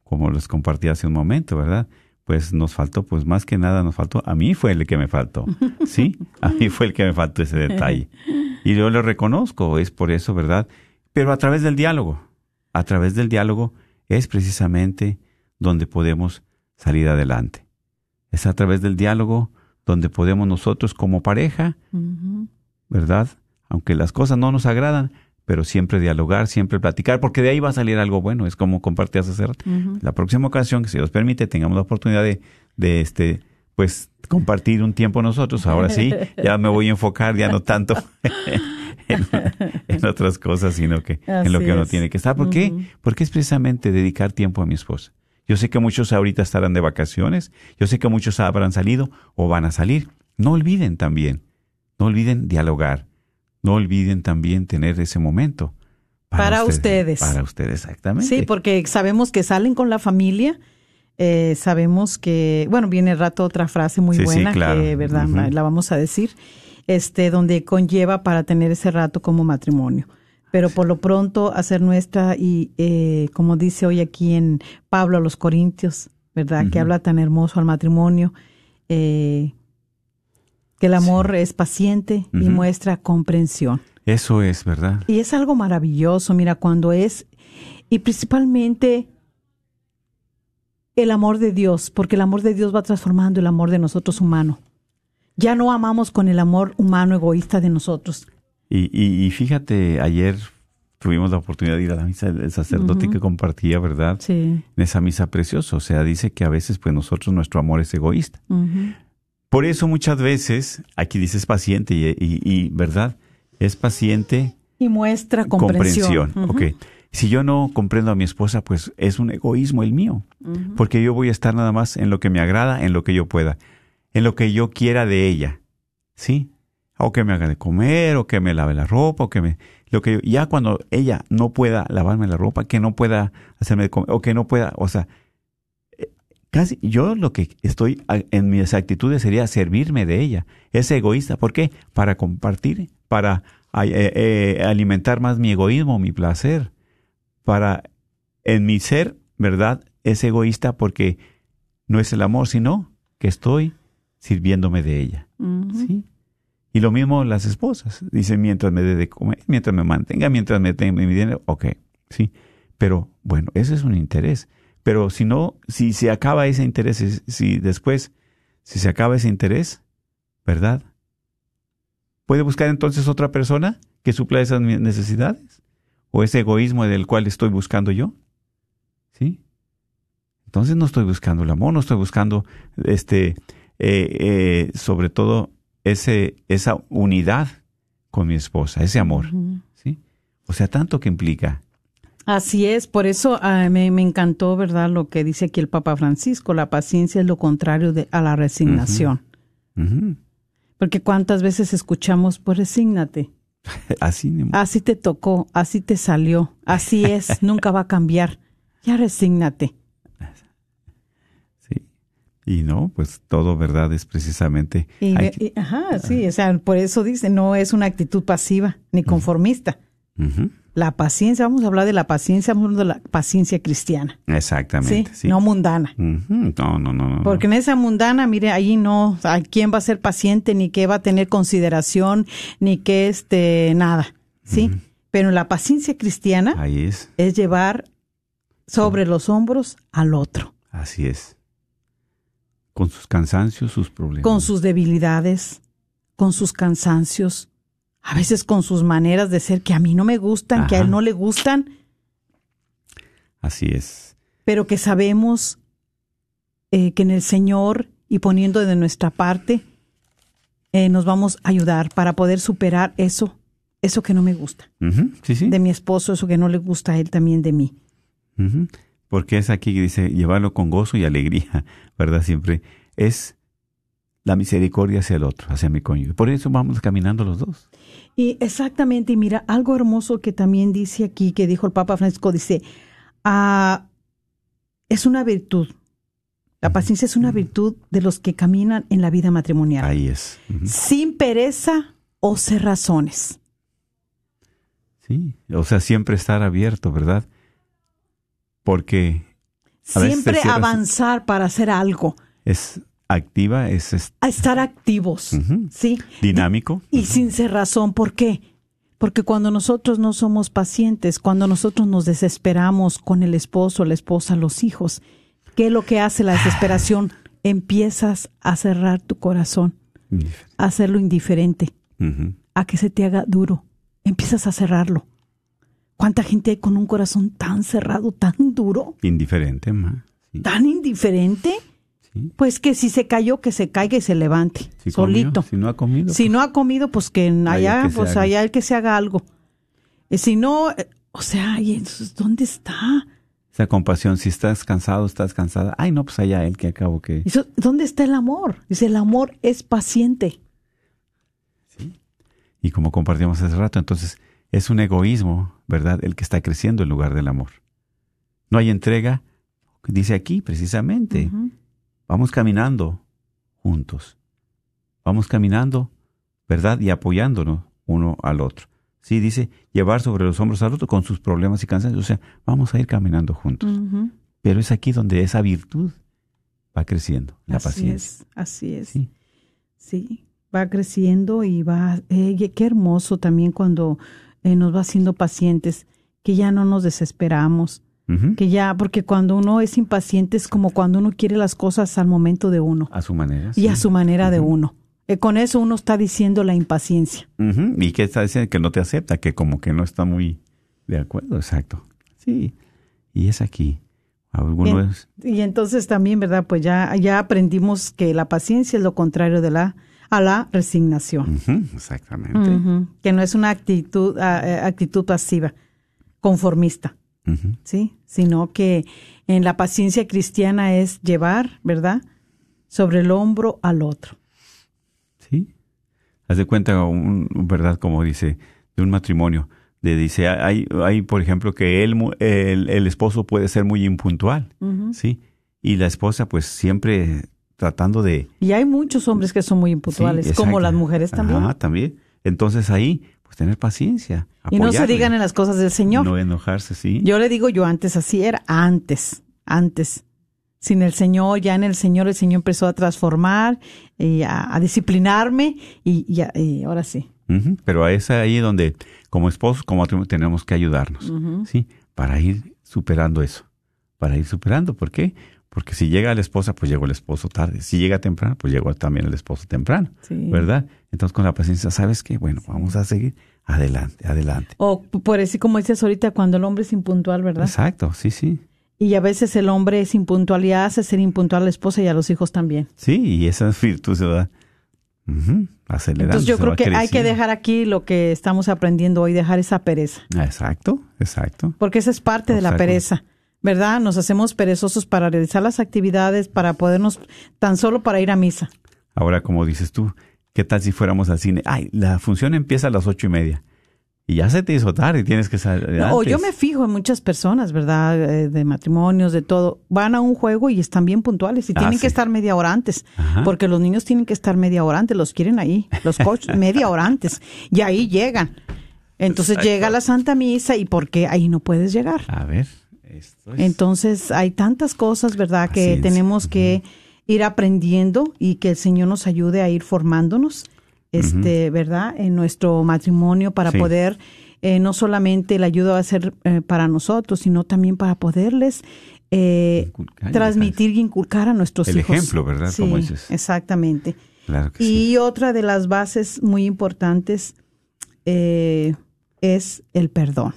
Como les compartí hace un momento, ¿verdad? Pues nos faltó, pues más que nada nos faltó, a mí fue el que me faltó, ¿sí? A mí fue el que me faltó ese detalle. Y yo lo reconozco, es por eso, ¿verdad? Pero a través del diálogo, a través del diálogo es precisamente donde podemos salir adelante. Es a través del diálogo donde podemos nosotros como pareja, ¿verdad? Aunque las cosas no nos agradan, pero siempre dialogar, siempre platicar, porque de ahí va a salir algo bueno. Es como compartías hace rato. La próxima ocasión, que si Dios permite, tengamos la oportunidad de, de este, pues, compartir un tiempo nosotros. Ahora sí, ya me voy a enfocar, ya no tanto en, en otras cosas, sino que en lo que uno es. tiene que estar. ¿Por qué? Porque es precisamente dedicar tiempo a mi esposa. Yo sé que muchos ahorita estarán de vacaciones, yo sé que muchos habrán salido o van a salir. No olviden también, no olviden dialogar, no olviden también tener ese momento. Para ustedes. Para ustedes, exactamente. Sí, porque sabemos que salen con la familia. eh, sabemos que, bueno, viene el rato otra frase muy Sí, sí, buena claro. que, ¿verdad? La vamos a decir, este, donde conlleva para tener ese rato como matrimonio. Pero por lo pronto hacer nuestra y, eh, como dice hoy aquí en Pablo a los Corintios, ¿verdad? Que habla tan hermoso al matrimonio, eh, que el amor es paciente y muestra comprensión. Eso es, ¿verdad? Y es algo maravilloso, mira, cuando es, y principalmente el amor de Dios, porque el amor de Dios va transformando el amor de nosotros humano. Ya no amamos con el amor humano egoísta de nosotros. Y, y, y fíjate, ayer tuvimos la oportunidad de ir a la misa del sacerdote que compartía, ¿verdad? Sí. En esa misa preciosa. O sea, dice que a veces, pues nosotros, nuestro amor es egoísta. Por eso muchas veces, aquí dices paciente y, y- y, ¿verdad? Es paciente Y muestra comprensión. comprensión. Ok. Si yo no comprendo a mi esposa, pues es un egoísmo el mío, porque yo voy a estar nada más en lo que me agrada, en lo que yo pueda, en lo que yo quiera de ella, ¿sí? O que me haga de comer, o que me lave la ropa, o que me... Lo que yo- ya cuando ella no pueda lavarme la ropa, que no pueda hacerme de comer, o que no pueda, o sea, eh, casi yo lo que estoy en mis actitudes sería servirme de ella. Es egoísta. ¿Por qué? Para compartir, para eh, eh, alimentar más mi egoísmo, mi placer. Para, en mi ser, ¿verdad? Es egoísta porque no es el amor, sino que estoy sirviéndome de ella. ¿Sí? Y lo mismo las esposas. Dicen, mientras me dé de comer, mientras me mantenga, mientras me tenga mi dinero, ok, sí. Pero bueno, ese es un interés. Pero si no, si se acaba ese interés, si- si después, si se acaba ese interés, ¿verdad? ¿Puede buscar entonces otra persona que supla esas necesidades? ¿O ese egoísmo del cual estoy buscando yo? ¿Sí? Entonces no estoy buscando el amor, no estoy buscando, este, eh, eh, sobre todo, ese, esa unidad con mi esposa, ese amor, ¿sí? O sea, tanto que implica. Así es, por eso ah, me, me encantó, ¿verdad? Lo que dice aquí el Papa Francisco, la paciencia es lo contrario de, a la resignación. Porque cuántas veces escuchamos, pues resígnate, Así, así te tocó, así te salió, así es, nunca va a cambiar, ya resígnate. Y no, pues todo, ¿verdad? Es precisamente... Y, que- ajá, sí, o sea, por eso dice, no es una actitud pasiva ni conformista. La paciencia, vamos a hablar de la paciencia, vamos a hablar de la paciencia cristiana. Exactamente, sí. No mundana. No, no, no, no. Porque en esa mundana, mire, ahí no, ¿a quién va a ser paciente, ni qué va a tener consideración, ni qué, este, nada, ¿sí? Pero la paciencia cristiana Ahí es, es llevar sobre los hombros al otro, así es. Con sus cansancios, sus problemas. con sus debilidades, con sus cansancios, a veces con sus maneras de ser que a mí no me gustan, que a él no le gustan, Así es. pero que sabemos eh, que en el Señor y poniendo de nuestra parte, eh, nos vamos a ayudar para poder superar eso, eso que no me gusta Ujú. Sí, sí. de mi esposo, eso que no le gusta a él también de mí. Porque es aquí que dice llevarlo con gozo y alegría, ¿verdad? Siempre es la misericordia hacia el otro, hacia mi cónyuge. Por eso vamos caminando los dos. Y exactamente, y mira, algo hermoso que también dice aquí, que dijo el Papa Francisco, dice, ah, es una virtud. La paciencia es una virtud de los que caminan en la vida matrimonial, Ahí es. Sin pereza o cerrazones. Sí. O sea, siempre estar abierto, ¿verdad? Porque Siempre avanzar para hacer algo, es activa, es, a estar activos. ¿sí? dinámico. Y sin cerrazón, ¿por qué? Porque cuando nosotros no somos pacientes, cuando nosotros nos desesperamos con el esposo, la esposa, los hijos, ¿qué es lo que hace la desesperación? Empiezas a cerrar tu corazón, a hacerlo indiferente, a que se te haga duro. Empiezas a cerrarlo. ¿Cuánta gente hay con un corazón tan cerrado, tan duro, Indiferente, ma. Sí. tan indiferente? Sí. Pues que si se cayó, que se caiga y se levante, Si comió, solito. si no ha comido. Si pues, no ha comido, pues que Allá que pues allá el que se haga algo. Y si no, eh, o sea, ¿y entonces dónde está? Esa compasión, si estás cansado, estás cansada. Ay, no, pues allá él que acabo que... Eso- ¿Dónde está el amor? Dice, el amor es paciente. Y como compartimos hace rato, entonces es un egoísmo, ¿verdad? El que está creciendo en lugar del amor. No hay entrega, dice aquí precisamente. Vamos caminando juntos. Vamos caminando, ¿verdad? Y apoyándonos uno al otro. Sí, dice llevar sobre los hombros al otro con sus problemas y cansancios. O sea, vamos a ir caminando juntos. Pero es aquí donde esa virtud va creciendo, la así paciencia. es, así es. Sí. Sí, va creciendo y va, eh, qué hermoso también cuando eh, nos va haciendo pacientes, que ya no nos desesperamos, que ya, porque cuando uno es impaciente es como cuando uno quiere las cosas al momento de uno A su manera. y sí. a su manera de uno. Eh, con eso uno está diciendo la impaciencia. ¿Y qué está diciendo? Que no te acepta, que como que no está muy de acuerdo, exacto. Sí, y es aquí. Alguno En- es, Y entonces también, ¿verdad? Pues ya, ya aprendimos que la paciencia es lo contrario de la, a la resignación. Exactamente. Que no es una actitud, ah, eh, actitud pasiva. conformista. ¿sí? Sino que en la paciencia cristiana es llevar, ¿verdad? Sobre el hombro al otro. Sí. Haz de cuenta, un, ¿verdad? Como dice, de un matrimonio. De, dice, hay, hay, por ejemplo, que él, el, el esposo puede ser muy impuntual, ¿sí? Y la esposa, pues, siempre tratando de... Y hay muchos hombres que son muy impuntuales, Sí, como las mujeres también. Ajá, también. Entonces ahí, pues, tener paciencia. y no se digan en las cosas del Señor. No enojarse, sí. Yo le digo, yo antes así era, antes, antes. Sin el Señor, ya en el Señor, el Señor empezó a transformar y a, a disciplinarme y, y a- y ahora sí. Ujú, Pero es ahí donde, como esposos, como tenemos que ayudarnos, ¿sí? Para ir superando eso. Para ir superando. ¿Por qué? Porque si llega la esposa, pues llegó el esposo tarde. Si llega temprano, pues llegó también el esposo temprano. Sí. ¿Verdad? Entonces, con la paciencia, ¿sabes qué? Bueno, vamos a seguir adelante, adelante. O por así como dices ahorita, cuando el hombre es impuntual, ¿verdad? Exacto, sí, sí. Y a veces el hombre es impuntual y hace ser impuntual a la esposa y a los hijos también. Sí, y esa virtud se va ujú, acelerando. Entonces yo creo que hay que dejar aquí lo que estamos aprendiendo hoy, dejar esa pereza. Exacto, exacto. Porque esa es parte de la pereza, ¿verdad? Nos hacemos perezosos para realizar las actividades, para podernos, tan solo para ir a misa. Ahora, como dices tú, ¿qué tal si fuéramos al cine? Ay, la función empieza a las ocho y media. Y ya se te hizo tarde y tienes que salir. No, o yo me fijo en muchas personas, ¿verdad? Eh, De matrimonios, de todo. Van a un juego y están bien puntuales y Ah, tienen sí. que estar media hora antes. Ajá. Porque los niños tienen que estar media hora antes, los quieren ahí, los coaches media hora antes. Y ahí llegan. Entonces Exacto. llega la Santa Misa y ¿por qué ahí no puedes llegar? A ver, esto es... Entonces hay tantas cosas, ¿verdad? Que Paciencia. tenemos que ir aprendiendo y que el Señor nos ayude a ir formándonos, este, ¿verdad? En nuestro matrimonio para Sí. poder, eh, no solamente la ayuda va a ser eh, para nosotros, sino también para poderles eh, Inculcar transmitir y inculcar a nuestros El hijos. ejemplo, ¿verdad? Sí, Como dices. exactamente. Claro que Y sí. otra de las bases muy importantes eh, es el perdón.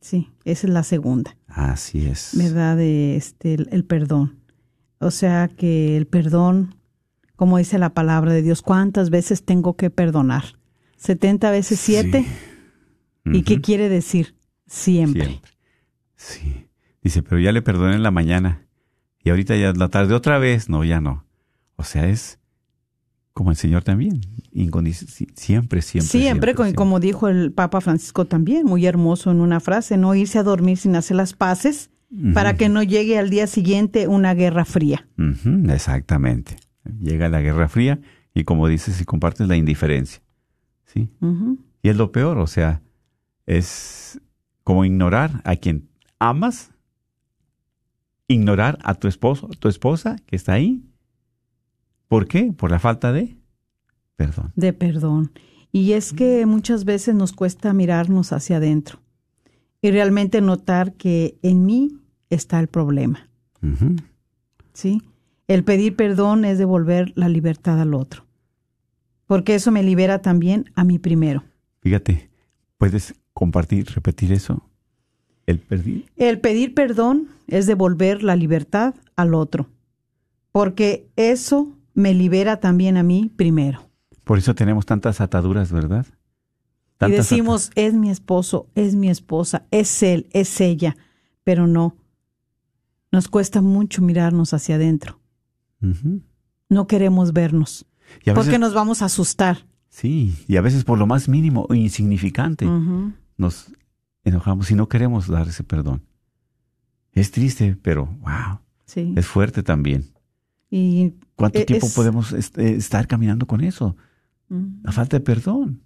Sí, esa es la segunda. Así es. ¿verdad? De este, el, el perdón. O sea que el perdón, como dice la palabra de Dios, ¿cuántas veces tengo que perdonar? ¿70 veces 7? ¿Y qué quiere decir? Siempre. Siempre. Sí. Dice, pero ya le perdoné en la mañana. Y ahorita ya es la tarde otra vez. No, ya no. O sea, es como el Señor también. Siempre, siempre. Siempre, co- como dijo el Papa Francisco también, muy hermoso en una frase, no irse a dormir sin hacer las paces para que no llegue al día siguiente una guerra fría. Exactamente. Llega la Guerra Fría y como dices, si compartes la indiferencia. ¿Sí? Y es lo peor, o sea, es como ignorar a quien amas, ignorar a tu esposo, tu esposa que está ahí. ¿Por qué? Por la falta de perdón. de perdón. Y es que muchas veces nos cuesta mirarnos hacia adentro y realmente notar que en mí está el problema. ¿sí? El pedir perdón es devolver la libertad al otro, porque eso me libera también a mí primero. Fíjate, ¿puedes compartir, repetir eso? El pedir. El pedir perdón es devolver la libertad al otro, porque eso me libera también a mí primero. Por eso tenemos tantas ataduras, ¿verdad? y decimos, es mi esposo, es mi esposa, es él, es ella, pero no. Nos cuesta mucho mirarnos hacia adentro. No queremos vernos, Y a porque nos vamos a asustar. sí, y a veces por lo más mínimo o insignificante nos enojamos y no queremos dar ese perdón. Es triste, pero wow, Sí. es fuerte también. Y, ¿Cuánto E- tiempo podemos est- eh, estar caminando con eso? La falta de perdón.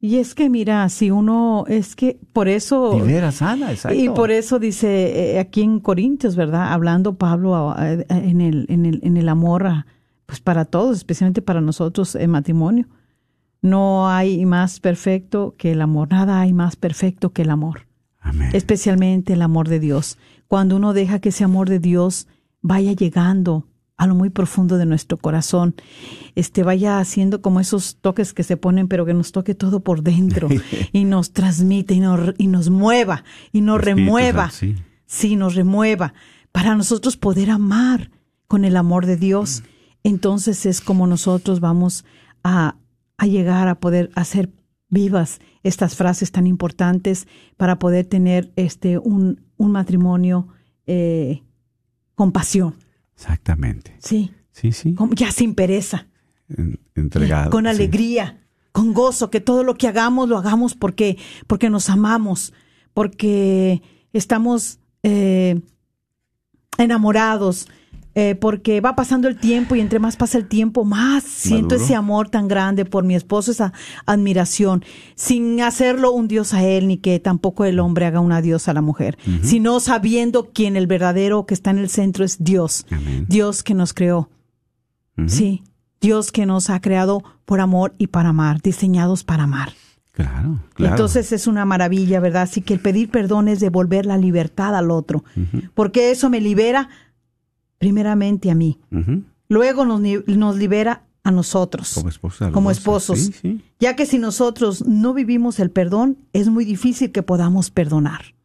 y es que mira, si uno, es que por eso... Libera, sana, exacto. Y por eso dice eh, aquí en Corintios, ¿verdad? Hablando Pablo en el, en el, en el amor, a- pues para todos, especialmente para nosotros en matrimonio. No hay más perfecto que el amor, nada hay más perfecto que el amor, Amén. especialmente el amor de Dios. Cuando uno deja que ese amor de Dios vaya llegando a lo muy profundo de nuestro corazón, este vaya haciendo como esos toques que se ponen, pero que nos toque todo por dentro y nos transmite y nos, y nos mueva y nos Espíritu remueva sí. sí, nos remueva, para nosotros poder amar con el amor de Dios. Entonces es como nosotros vamos a, a llegar a poder hacer vivas estas frases tan importantes para poder tener este un, un matrimonio eh, con pasión. Exactamente. Sí. Sí, sí. Como ya sin pereza. En- entregado. con sí. alegría, con gozo, que todo lo que hagamos lo hagamos porque, porque nos amamos, porque estamos eh, enamorados, eh, porque va pasando el tiempo y entre más pasa el tiempo, más siento ese amor tan grande por mi esposo, esa admiración, sin hacerlo un dios a él, ni que tampoco el hombre haga una diosa a la mujer, sino sabiendo quién el verdadero que está en el centro es Dios, Amén. Dios que nos creó. Sí, Dios que nos ha creado por amor y para amar, diseñados para amar. Claro, claro. Entonces es una maravilla, ¿verdad? Así que el pedir perdón es devolver la libertad al otro, porque eso me libera primeramente a mí, luego nos, libera a nosotros Como esposa. como esposos, Sí, sí. ya que si nosotros no vivimos el perdón, es muy difícil que podamos perdonar.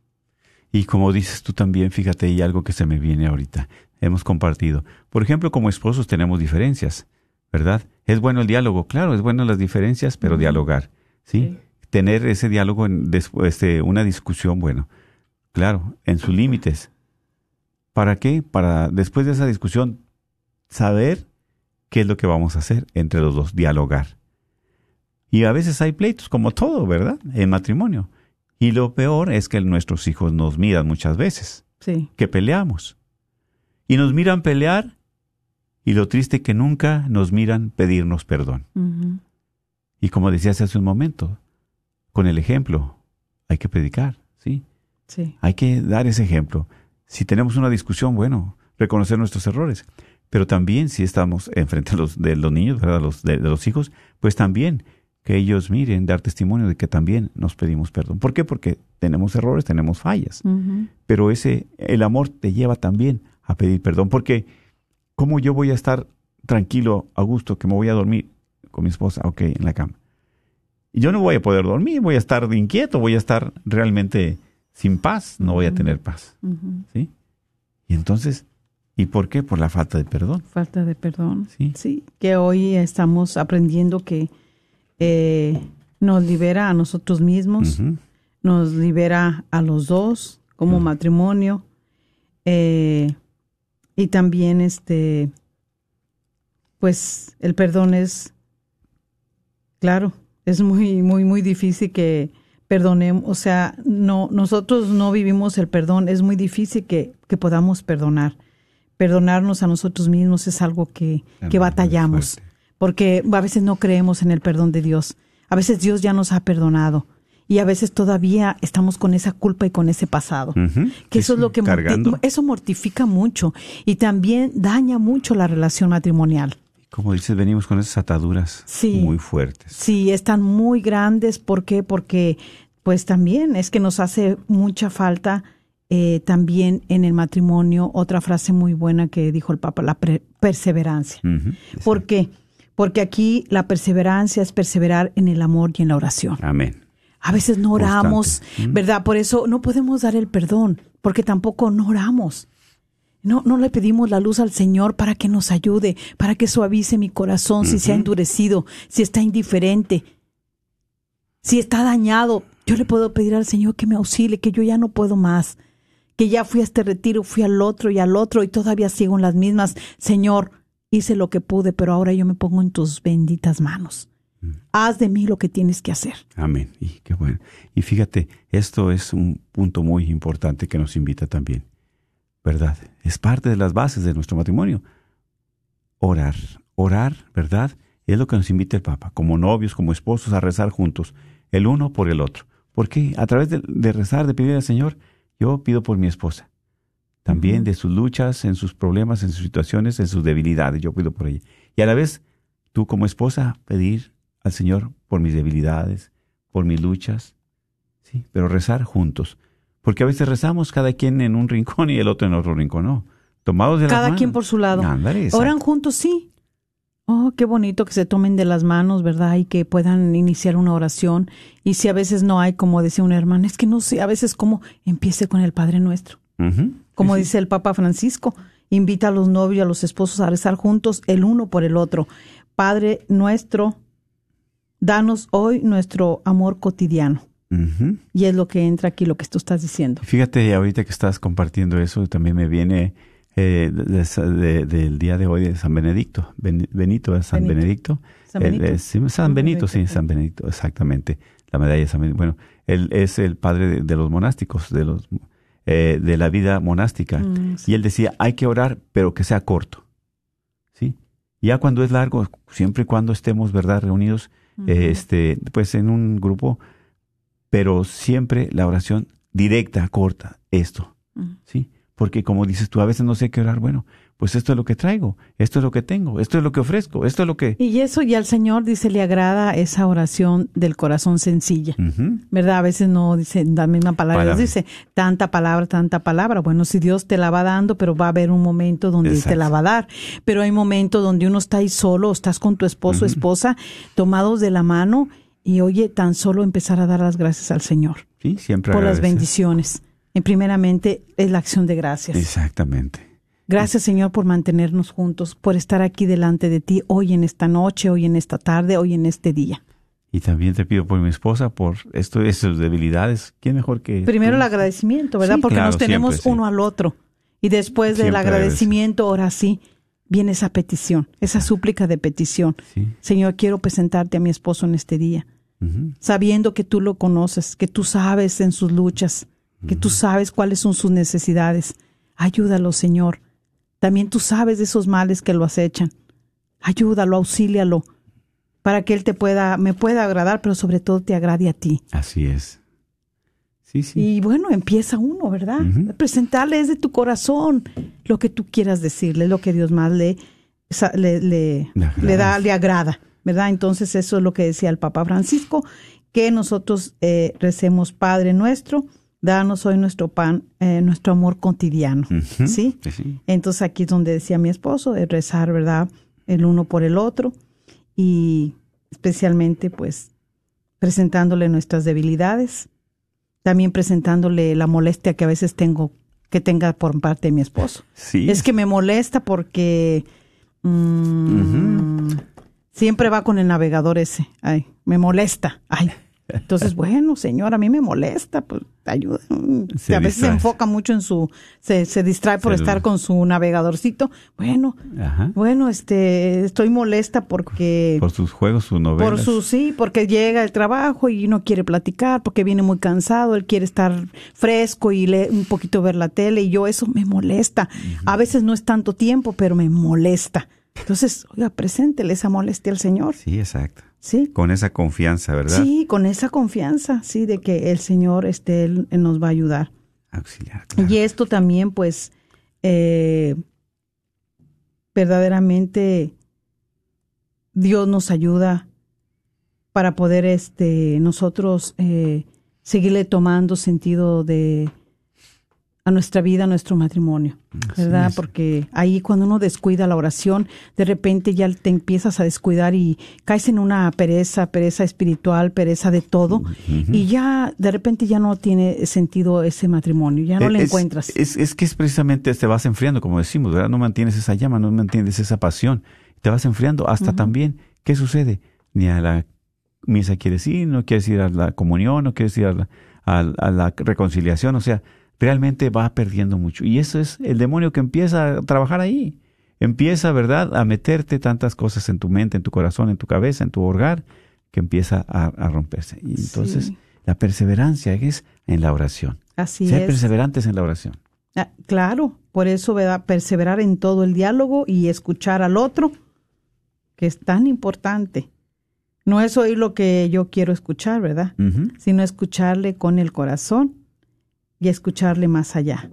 Y como dices tú también, fíjate, y algo que se me viene ahorita, hemos compartido. Por ejemplo, como esposos tenemos diferencias, ¿verdad? Es bueno el diálogo, claro, es bueno las diferencias, pero dialogar, ¿sí? Tener ese diálogo, en, después de una discusión, bueno, claro, en sus límites. ¿Para qué? Para después de esa discusión saber qué es lo que vamos a hacer entre los dos, dialogar. Y a veces hay pleitos, como todo, ¿verdad? En matrimonio. Y lo peor es que nuestros hijos nos miran muchas veces, Sí. que peleamos. Y nos miran pelear y lo triste que nunca nos miran pedirnos perdón. Y como decías hace un momento, con el ejemplo hay que predicar, ¿sí? Sí. Hay que dar ese ejemplo. Si tenemos una discusión, bueno, reconocer nuestros errores. Pero también si estamos enfrente de los, de los niños, ¿verdad? Los, de, de los hijos, pues también que ellos miren, dar testimonio de que también nos pedimos perdón. ¿Por qué? Porque tenemos errores, tenemos fallas. Pero ese, el amor te lleva también a pedir perdón. Porque, ¿cómo yo voy a estar tranquilo, a gusto, que me voy a dormir con mi esposa, ok, en la cama? Y yo no voy a poder dormir, voy a estar inquieto, voy a estar realmente sin paz, no voy a tener paz. ¿Sí? Y entonces, ¿y por qué? Por la falta de perdón. Falta de perdón. Sí. que hoy estamos aprendiendo que eh, nos libera a nosotros mismos, nos libera a los dos como matrimonio eh, y también este, pues el perdón es, claro, es muy, muy, muy difícil que perdonemos, o sea, no, nosotros no vivimos el perdón, es muy difícil que, que podamos perdonar. Perdonarnos a nosotros mismos es algo que, que batallamos, porque a veces no creemos en el perdón de Dios. A veces Dios ya nos ha perdonado y a veces todavía estamos con esa culpa y con ese pasado. Que eso es lo que morti- eso mortifica mucho y también daña mucho la relación matrimonial. Como dices, venimos con esas ataduras Sí. muy fuertes. Sí, están muy grandes. ¿Por qué? Porque pues también es que nos hace mucha falta eh, también en el matrimonio otra frase muy buena que dijo el Papa, la pre- perseverancia. ¿Por qué? Porque aquí la perseverancia es perseverar en el amor y en la oración. Amén. A veces no oramos, Constante. ¿verdad? Por eso no podemos dar el perdón, porque tampoco no oramos. No, no le pedimos la luz al Señor para que nos ayude, para que suavice mi corazón si se ha endurecido, si está indiferente, si está dañado. Yo le puedo pedir al Señor que me auxilie, que yo ya no puedo más, que ya fui a este retiro, fui al otro y al otro y todavía sigo en las mismas. Señor, hice lo que pude, pero ahora yo me pongo en tus benditas manos. Haz de mí lo que tienes que hacer. Amén. Y qué bueno. Y fíjate, esto es un punto muy importante que nos invita también. ¿Verdad? Es parte de las bases de nuestro matrimonio. Orar. Orar, ¿verdad? Es lo que nos invita el Papa, como novios, como esposos, a rezar juntos, el uno por el otro. Porque a través de, de rezar, de pedir al Señor, yo pido por mi esposa. También de sus luchas, en sus problemas, en sus situaciones, en sus debilidades, yo pido por ella. Y a la vez, tú como esposa, pedir al Señor por mis debilidades, por mis luchas, sí, pero rezar juntos. Porque a veces rezamos cada quien en un rincón y el otro en otro rincón, no. Tomados de Cada quien por su lado. Ándale. Oran juntos, sí. Oh, qué bonito que se tomen de las manos, ¿verdad? Y que puedan iniciar una oración. Y si a veces no hay, como decía una hermana, es que no sé, a veces como empiece con el Padre Nuestro. Como Sí, sí. dice el Papa Francisco, invita a los novios y a los esposos a rezar juntos el uno por el otro. Padre Nuestro danos hoy nuestro amor cotidiano. Y es lo que entra aquí, lo que tú estás diciendo. Fíjate, ahorita que estás compartiendo eso, también me viene eh, de- de- de- del día de hoy de San Benedicto. Ben- Benito es San Benito. Benedicto. San Él Benito. sí, San Benito, sí, Benito, San. Benedicto, exactamente. La medalla de San Benedicto. Bueno, él es el padre de, los monásticos, de los eh, de la vida monástica. Mm, sí. Y él decía, hay que orar, pero que sea corto. ¿Sí? Ya cuando es largo, siempre y cuando estemos, ¿verdad?, reunidos, este, pues en un grupo, pero siempre la oración directa, corta, esto. ¿sí? Porque como dices tú, a veces no sé qué orar, bueno, pues esto es lo que traigo, esto es lo que tengo, esto es lo que ofrezco, esto es lo que... Y eso ya al Señor dice, le agrada esa oración del corazón sencilla. ¿Verdad? A veces no dice la misma palabra, Palabra. dice tanta palabra, tanta palabra. Bueno, si Dios te la va dando, pero va a haber un momento donde te Exacto. la va a dar. Pero hay momentos donde uno está ahí solo, o estás con tu esposo, esposa, tomados de la mano y oye, tan solo empezar a dar las gracias al Señor Sí, siempre por las bendiciones. Y primeramente es la acción de gracias. Exactamente. Gracias, Señor, por mantenernos juntos, por estar aquí delante de ti hoy en esta noche, hoy en esta tarde, hoy en este día. Y también te pido por mi esposa, por esto, esas debilidades. ¿Quién mejor que Primero tú? el agradecimiento, ¿verdad? Sí, Porque claro, nos tenemos siempre, sí. uno al otro. Y después del agradecimiento, ahora sí, viene esa petición, esa súplica de petición. Sí. Señor, quiero presentarte a mi esposo en este día, Sabiendo que tú lo conoces, que tú sabes en sus luchas, que tú sabes cuáles son sus necesidades. Ayúdalo, Señor. También tú sabes de esos males que lo acechan. Ayúdalo, auxílialo, para que él te pueda, me pueda agradar, pero sobre todo te agrade a ti. Así es. Sí, sí. Y bueno, empieza uno, ¿verdad? Ujú. Presentarle desde tu corazón lo que tú quieras decirle, lo que Dios más le, le, le, le da, le agrada, ¿verdad? Entonces eso es lo que decía el Papa Francisco, que nosotros eh, recemos Padre nuestro, danos hoy nuestro pan, eh, nuestro amor cotidiano. ¿sí? Sí, sí. Entonces aquí es donde decía mi esposo, de rezar, ¿verdad? El uno por el otro y especialmente pues presentándole nuestras debilidades, también presentándole la molestia que a veces tengo que tenga por parte de mi esposo. Sí. Es que me molesta porque mm, siempre va con el navegador ese. Ay, me molesta. Ay. Entonces, bueno, señor, a mí me molesta, pues ayuda. Se a veces se enfoca mucho en su, se, se distrae por estar con su navegadorcito. Bueno, Ajá. bueno, este, estoy molesta porque Por sus juegos, sus novelas. por su sí, porque llega el trabajo y no quiere platicar, porque viene muy cansado, él quiere estar fresco y lee un poquito ver la tele y yo eso me molesta. A veces no es tanto tiempo, pero me molesta. Entonces, oiga, preséntele esa molestia al Señor. Sí, exacto. Sí. Con esa confianza, ¿verdad? Sí, con esa confianza, sí, de que el Señor este él, él nos va a ayudar. Auxiliar. claro. Y esto también, pues, eh, verdaderamente Dios nos ayuda para poder este, nosotros eh, seguirle tomando sentido de a nuestra vida, a nuestro matrimonio, ¿verdad? Porque ahí cuando uno descuida la oración, de repente ya te empiezas a descuidar y caes en una pereza, pereza espiritual, pereza de todo, y ya de repente ya no tiene sentido ese matrimonio, ya no le Es- encuentras. Es, es que es precisamente te vas enfriando, como decimos, ¿verdad? No mantienes esa llama, no mantienes esa pasión. Te vas enfriando hasta también. ¿Qué sucede? Ni a la misa quieres ir, no quieres ir a la comunión, no quieres ir a la, a- a la reconciliación. O sea, realmente va perdiendo mucho. Y eso es el demonio que empieza a trabajar ahí. Empieza, ¿verdad?, a meterte tantas cosas en tu mente, en tu corazón, en tu cabeza, en tu hogar, que empieza a, a romperse. Y entonces Sí. la perseverancia es en la oración. Así Ser es. perseverantes en la oración. Ah, claro, por eso ¿verdad? perseverar en todo el diálogo y escuchar al otro, que es tan importante. No es oír lo que yo quiero escuchar, ¿verdad? Sino escucharle con el corazón y escucharle más allá.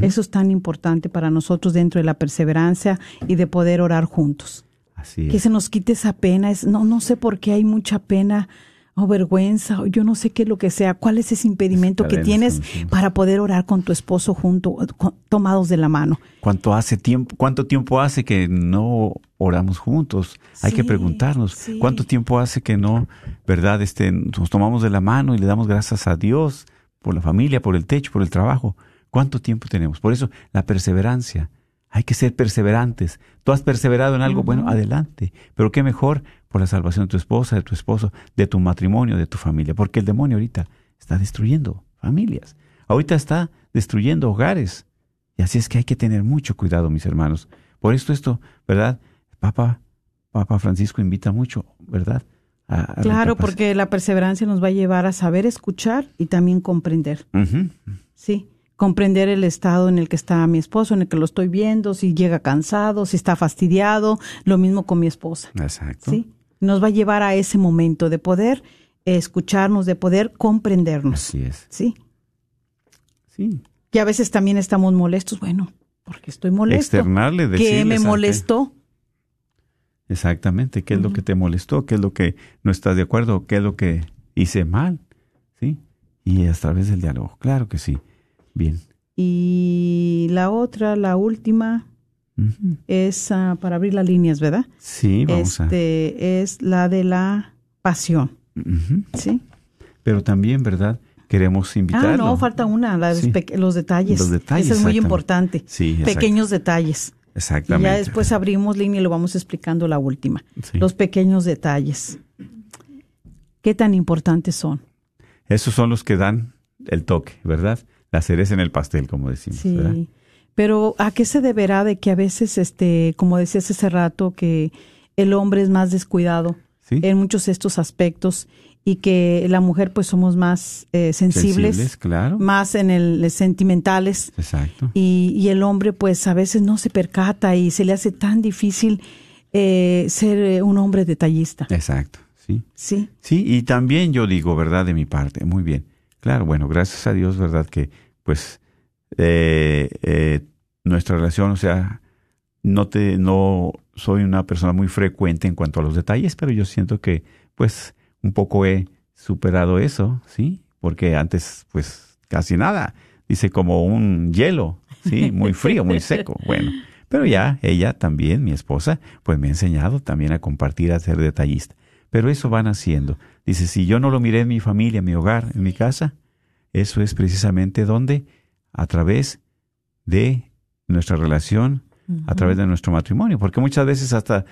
Eso es tan importante para nosotros dentro de la perseverancia y de poder orar juntos. Así Que se nos quite esa pena. Es, no, no sé por qué hay mucha pena o vergüenza, o yo no sé qué es lo que sea. ¿Cuál es ese impedimento que tienes para poder orar con tu esposo junto, con- tomados de la mano? ¿Cuánto hace tiempo, cuánto tiempo hace que no oramos juntos? Hay que preguntarnos, sí. ¿cuánto tiempo hace que no, verdad, este, nos tomamos de la mano y le damos gracias a Dios por la familia, por el techo, por el trabajo? ¿Cuánto tiempo tenemos? Por eso la perseverancia Hay que ser perseverantes. Tú has perseverado en algo, bueno, adelante. Pero qué mejor por la salvación de tu esposa, de tu esposo, de tu matrimonio, de tu familia. Porque el demonio ahorita está destruyendo familias. Ahorita está destruyendo hogares. Y así es que hay que tener mucho cuidado, mis hermanos. Por esto, esto, ¿verdad? Papa, Papa Francisco invita mucho, ¿verdad? Claro, porque la perseverancia nos va a llevar a saber escuchar y también comprender. Sí, comprender el estado en el que está mi esposo, en el que lo estoy viendo, si llega cansado, si está fastidiado, lo mismo con mi esposa. Exacto. Sí, nos va a llevar a ese momento de poder escucharnos, de poder comprendernos. Así es. Sí. Sí. Y a veces también estamos molestos, bueno, porque estoy molesto. Externarle, ¿Qué me molestó? Exactamente, ¿qué es lo que te molestó? ¿Qué es lo que no estás de acuerdo? ¿Qué es lo que hice mal? ¿Sí? Y a través del diálogo, claro que sí. Bien. Y la otra, la última, es uh, para abrir las líneas, ¿verdad? Sí, vamos este, Es la de la pasión. Sí. Pero también, ¿verdad? Queremos invitar. Ah, no, falta una, la de los detalles. Los detalles. Eso es muy importante. Sí, Pequeños detalles. Exactamente. Y ya después abrimos línea y lo vamos explicando la última. Los pequeños detalles. ¿Qué tan importantes son? Esos son los que dan el toque, ¿verdad? La cereza en el pastel, como decimos. Sí. Pero ¿a qué se deberá de que a veces, este, como decías hace rato, que el hombre es más descuidado en muchos de estos aspectos y que la mujer pues somos más eh, sensibles, claro. más en el sentimentales. Exacto. Y, y, el hombre pues a veces no se percata y se le hace tan difícil eh, ser eh, un hombre detallista. Exacto, sí. Sí. Sí, y también yo digo, ¿verdad? De mi parte, muy bien. Claro, bueno, gracias a Dios, ¿verdad? Que pues nuestra relación, o sea, no te, no soy una persona muy frecuente en cuanto a los detalles, pero yo siento que pues un poco he superado eso, ¿sí? Porque antes, pues, casi nada. Dice como un hielo, ¿sí? Muy frío, muy seco. Bueno, pero ya ella también, mi esposa, pues me ha enseñado también a compartir, a ser detallista. Pero eso van haciendo. Dice, si yo no lo miré en mi familia, en mi hogar, en mi casa, eso es precisamente donde, a través de nuestra relación, a través de nuestro matrimonio. Porque muchas veces hasta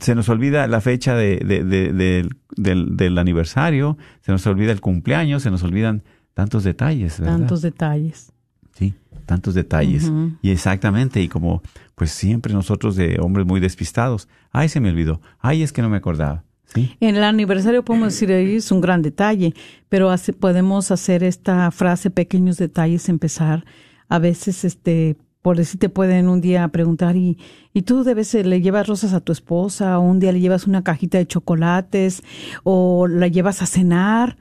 se nos olvida la fecha de, del, del, aniversario, se nos olvida el cumpleaños, se nos olvidan tantos detalles. ¿verdad? Tantos detalles. Sí, tantos detalles. Y exactamente, y como pues siempre nosotros de hombres muy despistados, ay, se me olvidó, ay, es que no me acordaba. ¿Sí? En el aniversario podemos decir, es un gran detalle, pero podemos hacer esta frase, pequeños detalles, empezar a veces este por decir te pueden un día preguntar y, y tú debes le llevas rosas a tu esposa o un día le llevas una cajita de chocolates o la llevas a cenar.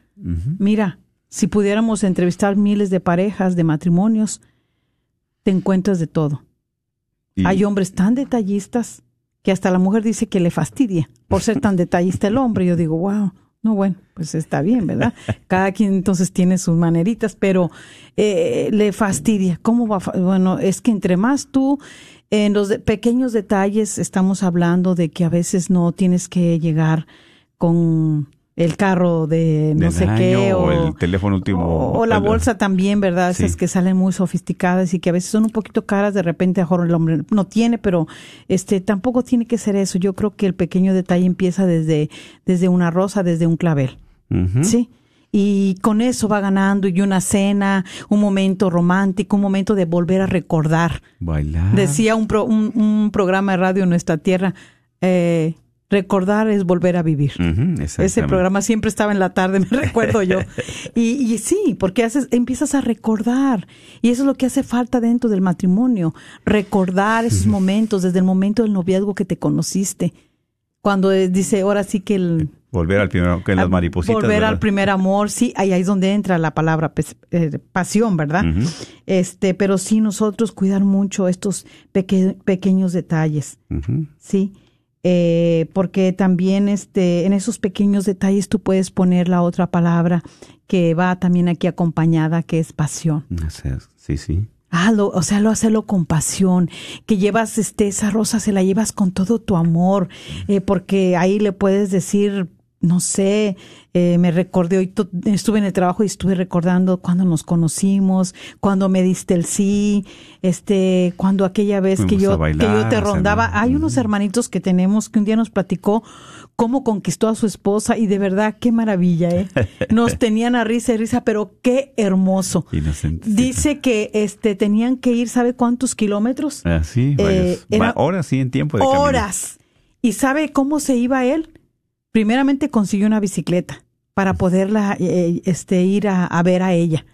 Mira, si pudiéramos entrevistar miles de parejas, de matrimonios, te encuentras de todo. Hay hombres tan detallistas que hasta la mujer dice que le fastidia por ser tan detallista el hombre. Yo digo, wow, no, bueno, pues está bien, ¿verdad? Cada quien entonces tiene sus maneritas, pero eh, le fastidia. ¿Cómo va? Bueno, es que entre más tú, en los pequeños detalles, estamos hablando de que a veces no tienes que llegar con el carro de no sé qué o, el teléfono último o, la bolsa también verdad esas que salen muy sofisticadas y que a veces son un poquito caras de repente mejor el hombre no tiene pero este tampoco tiene que ser eso. Yo creo que el pequeño detalle empieza desde desde una rosa desde un clavel. Sí. Y con eso va ganando y una cena, un momento romántico, un momento de volver a recordar. Bailar. Decía un, un, programa de radio en nuestra tierra, eh, Recordar es volver a vivir. Ese programa siempre estaba en la tarde, me recuerdo yo. Y, sí, porque haces, empiezas a recordar. Y eso es lo que hace falta dentro del matrimonio. Recordar esos momentos, desde el momento del noviazgo que te conociste. Cuando dice, ahora sí que el... Volver al primer que las maripositas. Volver al primer amor, sí, ahí, ahí es donde entra la palabra eh, pasión, ¿verdad? Este, pero sí nosotros cuidar mucho estos pequeños detalles, ¿sí? Eh, porque también este, en esos pequeños detalles tú puedes poner la otra palabra que va también aquí acompañada, que es pasión. Sí, sí. Ah, o sea, lo hacerlo con pasión, que llevas este, esa rosa, se la llevas con todo tu amor, eh, porque ahí le puedes decir no sé, eh, me recordé, hoy estuve en el trabajo y estuve recordando cuando nos conocimos, cuando me diste el sí, este, cuando aquella vez que yo, que yo te rondaba. Hay unos hermanitos que tenemos que un día nos platicó cómo conquistó a su esposa y de verdad qué maravilla, ¿eh? Nos tenían a risa y risa, pero qué hermoso. Dice que este tenían que ir, ¿sabe cuántos kilómetros? Ah, sí, eh, horas sí en tiempo de Horas. ¿Y sabe cómo se iba él? Primeramente consiguió una bicicleta para poderla eh, este, ir a, ver a ella.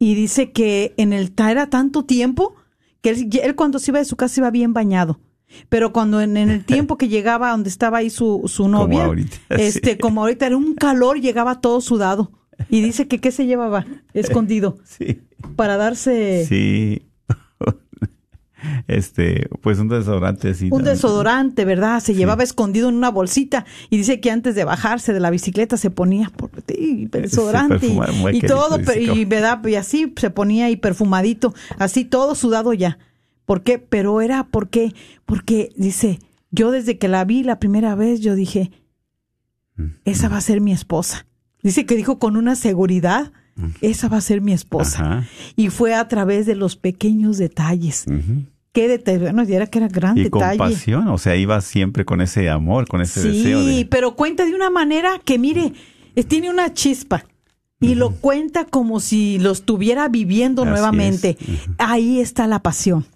Y dice que en el era tanto tiempo que él, cuando se iba de su casa iba bien bañado. Pero cuando en, el tiempo que llegaba donde estaba ahí su, su novia, como ahorita, este, como ahorita era un calor, llegaba todo sudado. Y dice que qué se llevaba escondido. Sí. Para darse. Sí este, pues un desodorante. Sí, un desodorante, ¿verdad? Se llevaba escondido en una bolsita y dice que antes de bajarse de la bicicleta se ponía por, desodorante y, todo, y, ¿verdad? y así se ponía y perfumadito, así todo sudado ya. ¿Por qué? Pero era porque, porque dice, yo desde que la vi la primera vez, yo dije, mm, esa mm. va a ser mi esposa. Dice que dijo con una seguridad. Esa va a ser mi esposa. Y fue a través de los pequeños detalles qué detalle, bueno, era que era gran y detalle. compasión, o sea, iba siempre con ese amor, con ese deseo. Sí, pero cuenta de una manera que, mire, tiene una chispa y lo cuenta como si lo estuviera viviendo nuevamente. Ahí está la pasión.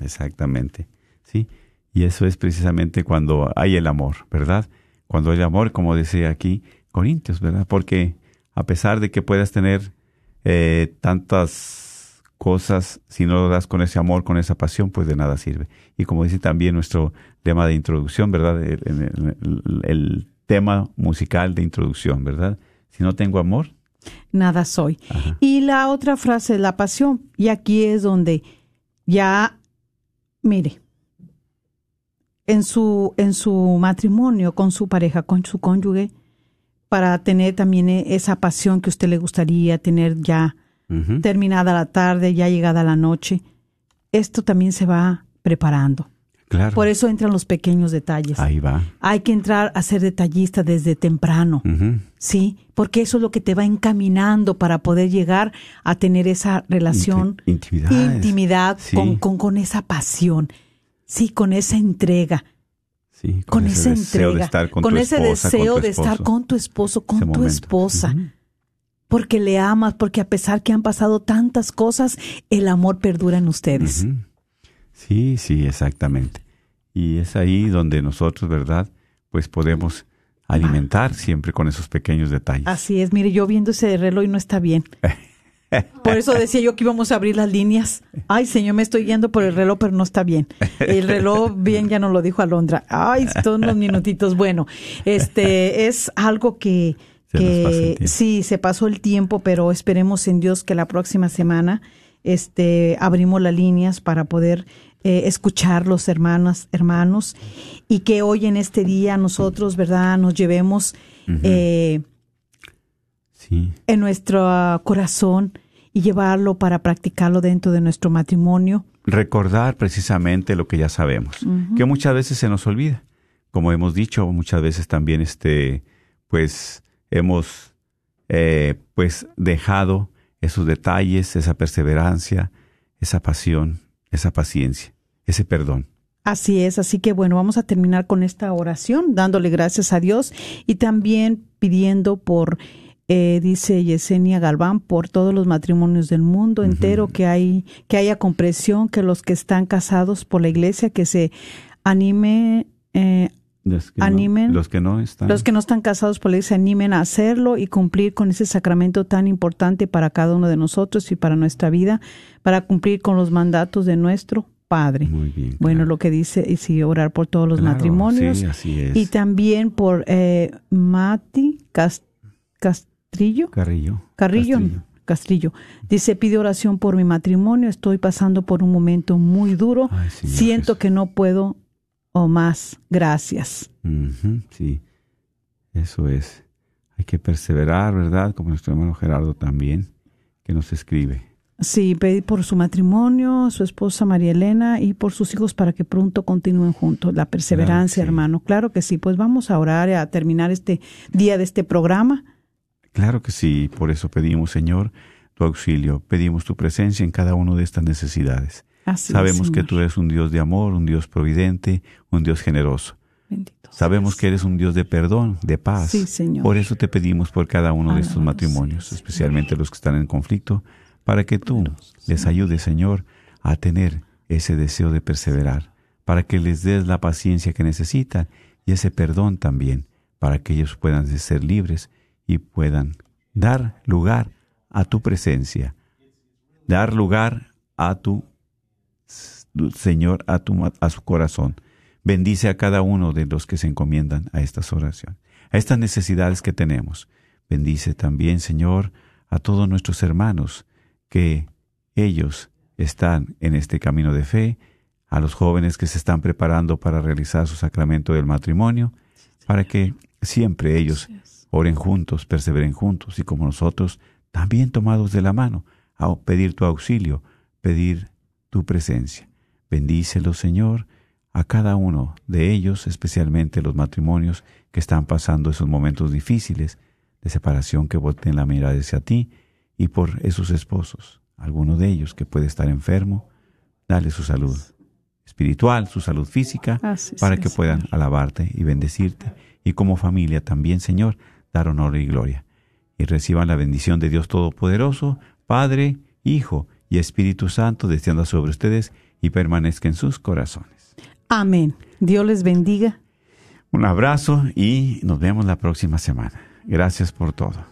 Exactamente, sí. Y eso es precisamente cuando hay el amor, ¿verdad? Cuando hay amor, como decía aquí Corintios, ¿verdad? Porque a pesar de que puedas tener eh, tantas cosas, si no lo das con ese amor, con esa pasión, pues de nada sirve. Y como dice también nuestro tema de introducción, ¿verdad? El, tema musical de introducción, ¿verdad? Si no tengo amor. Nada soy. Y la otra frase, la pasión, y aquí es donde ya, mire, en su, en su matrimonio con su pareja, con su cónyuge, para tener también esa pasión que usted le gustaría tener ya terminada la tarde, ya llegada la noche, esto también se va preparando. Claro. Por eso entran los pequeños detalles. Ahí va. Hay que entrar a ser detallista desde temprano, ¿sí? Porque eso es lo que te va encaminando para poder llegar a tener esa relación, intimidad, intimidad con, con, esa pasión, sí, con esa entrega. Sí, con, esa entrega, con, ese deseo de estar con tu esposo, con tu esposa porque le amas, porque a pesar que han pasado tantas cosas, el amor perdura en ustedes. Sí, sí, exactamente. Y es ahí donde nosotros, ¿verdad? Pues podemos alimentar siempre con esos pequeños detalles. Así es, mire, yo viendo ese reloj no está bien. Por eso decía yo que íbamos a abrir las líneas. Ay, señor, me estoy guiando por el reloj, pero no está bien. El reloj bien ya no lo dijo Alondra. Ay, son unos minutitos. Bueno, este es algo que que sí, se pasó el tiempo, pero esperemos en Dios que la próxima semana este, abrimos las líneas para poder eh, escuchar los hermanos, hermanos y que hoy en este día nosotros, ¿verdad?, nos llevemos eh, en nuestro corazón y llevarlo para practicarlo dentro de nuestro matrimonio. Recordar precisamente lo que ya sabemos, que muchas veces se nos olvida. Como hemos dicho, muchas veces también este, pues hemos eh, pues dejado esos detalles, esa perseverancia, esa pasión, esa paciencia, ese perdón. Así es, así que bueno, vamos a terminar con esta oración, dándole gracias a Dios y también pidiendo por, eh, dice Yesenia Galván, por todos los matrimonios del mundo entero, que, hay, que haya comprensión, que los que están casados por la iglesia, que se anime eh, los que animen, no, los que no están. Los que no están casados por ley se animen a hacerlo y cumplir con ese sacramento tan importante para cada uno de nosotros y para nuestra vida, para cumplir con los mandatos de nuestro Padre. Muy bien. Bueno, lo que dice y sí, orar por todos los matrimonios. Sí, así es. Y también por eh, Mati Castrillo. Carrillo. Carrillo. Castrillo. Dice, pide oración por mi matrimonio, estoy pasando por un momento muy duro, siento que no puedo o más gracias. sí, eso es. Hay que perseverar, ¿verdad? Como nuestro hermano Gerardo también, que nos escribe. Sí, pedir por su matrimonio, su esposa María Elena y por sus hijos para que pronto continúen juntos. La perseverancia, hermano. Claro que sí. Pues vamos a orar a terminar este día de este programa. Claro que sí. Por eso pedimos, Señor, tu auxilio. Pedimos tu presencia en cada una de estas necesidades. Sabemos que tú eres un Dios de amor, un Dios providente, un Dios generoso. Sabemos que eres un Dios de perdón, de paz. Sí, Señor. Por eso te pedimos por cada uno de estos matrimonios, especialmente los que están en conflicto, para que tú les ayudes, Señor, a tener ese deseo de perseverar, para que les des la paciencia que necesitan y ese perdón también, para que ellos puedan ser libres y puedan dar lugar a tu presencia, dar lugar a tu Señor, a, tu, a su corazón. Bendice a cada uno de los que se encomiendan a estas oraciones, a estas necesidades que tenemos. Bendice también, Señor, a todos nuestros hermanos que ellos están en este camino de fe, a los jóvenes que se están preparando para realizar su sacramento del matrimonio, para que siempre ellos oren juntos, perseveren juntos y como nosotros, también tomados de la mano, a pedir tu auxilio, pedir tu presencia. Bendícelo, Señor, a cada uno de ellos, especialmente los matrimonios que están pasando esos momentos difíciles de separación, que volteen la mirada hacia ti, y por esos esposos, alguno de ellos que puede estar enfermo, dale su salud espiritual, su salud física, para que puedan alabarte y bendecirte, y como familia también, Señor, dar honor y gloria. Y reciban la bendición de Dios Todopoderoso, Padre, Hijo y Espíritu Santo, descienda sobre ustedes y permanezca en sus corazones. Amén. Dios les bendiga. Un abrazo y nos vemos la próxima semana. Gracias por todo.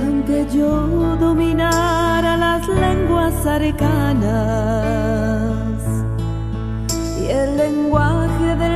Aunque yo dominara las lenguas arcanas y el lenguaje del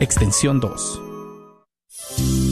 extensión 2.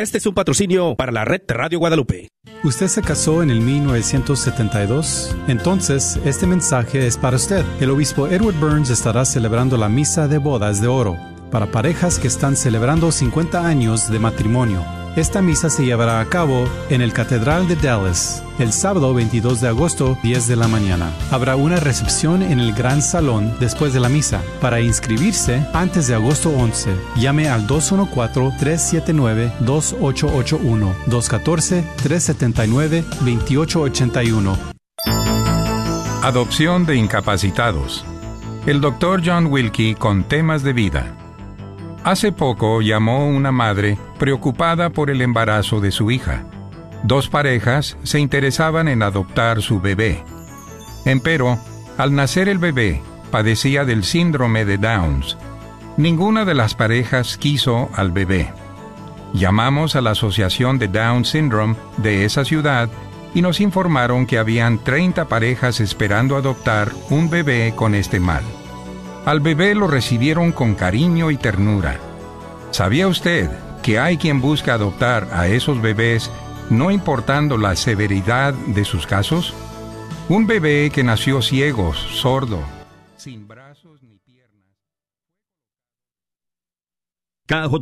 Este es un patrocinio para la red Radio Guadalupe. ¿Usted se casó en el 1972? Entonces, este mensaje es para usted. El obispo Edward Burns estará celebrando la misa de bodas de oro para parejas que están celebrando 50 años de matrimonio. Esta misa se llevará a cabo en el Catedral de Dallas el sábado 22 de agosto 10 de la mañana. Habrá una recepción en el Gran Salón después de la misa. Para inscribirse antes de agosto 11, llame al 214-379-2881, 214-379-2881. Adopción de incapacitados. El doctor John Wilkie con temas de vida. Hace poco llamó una madre preocupada por el embarazo de su hija. Dos parejas se interesaban en adoptar su bebé. Empero, al nacer el bebé, padecía del síndrome de Downs. Ninguna de las parejas quiso al bebé. Llamamos a la Asociación de Down Syndrome de esa ciudad y nos informaron que habían 30 parejas esperando adoptar un bebé con este mal. Al bebé lo recibieron con cariño y ternura. ¿Sabía usted que hay quien busca adoptar a esos bebés no importando la severidad de sus casos? Un bebé que nació ciego, sordo, sin brazos ni piernas. KJO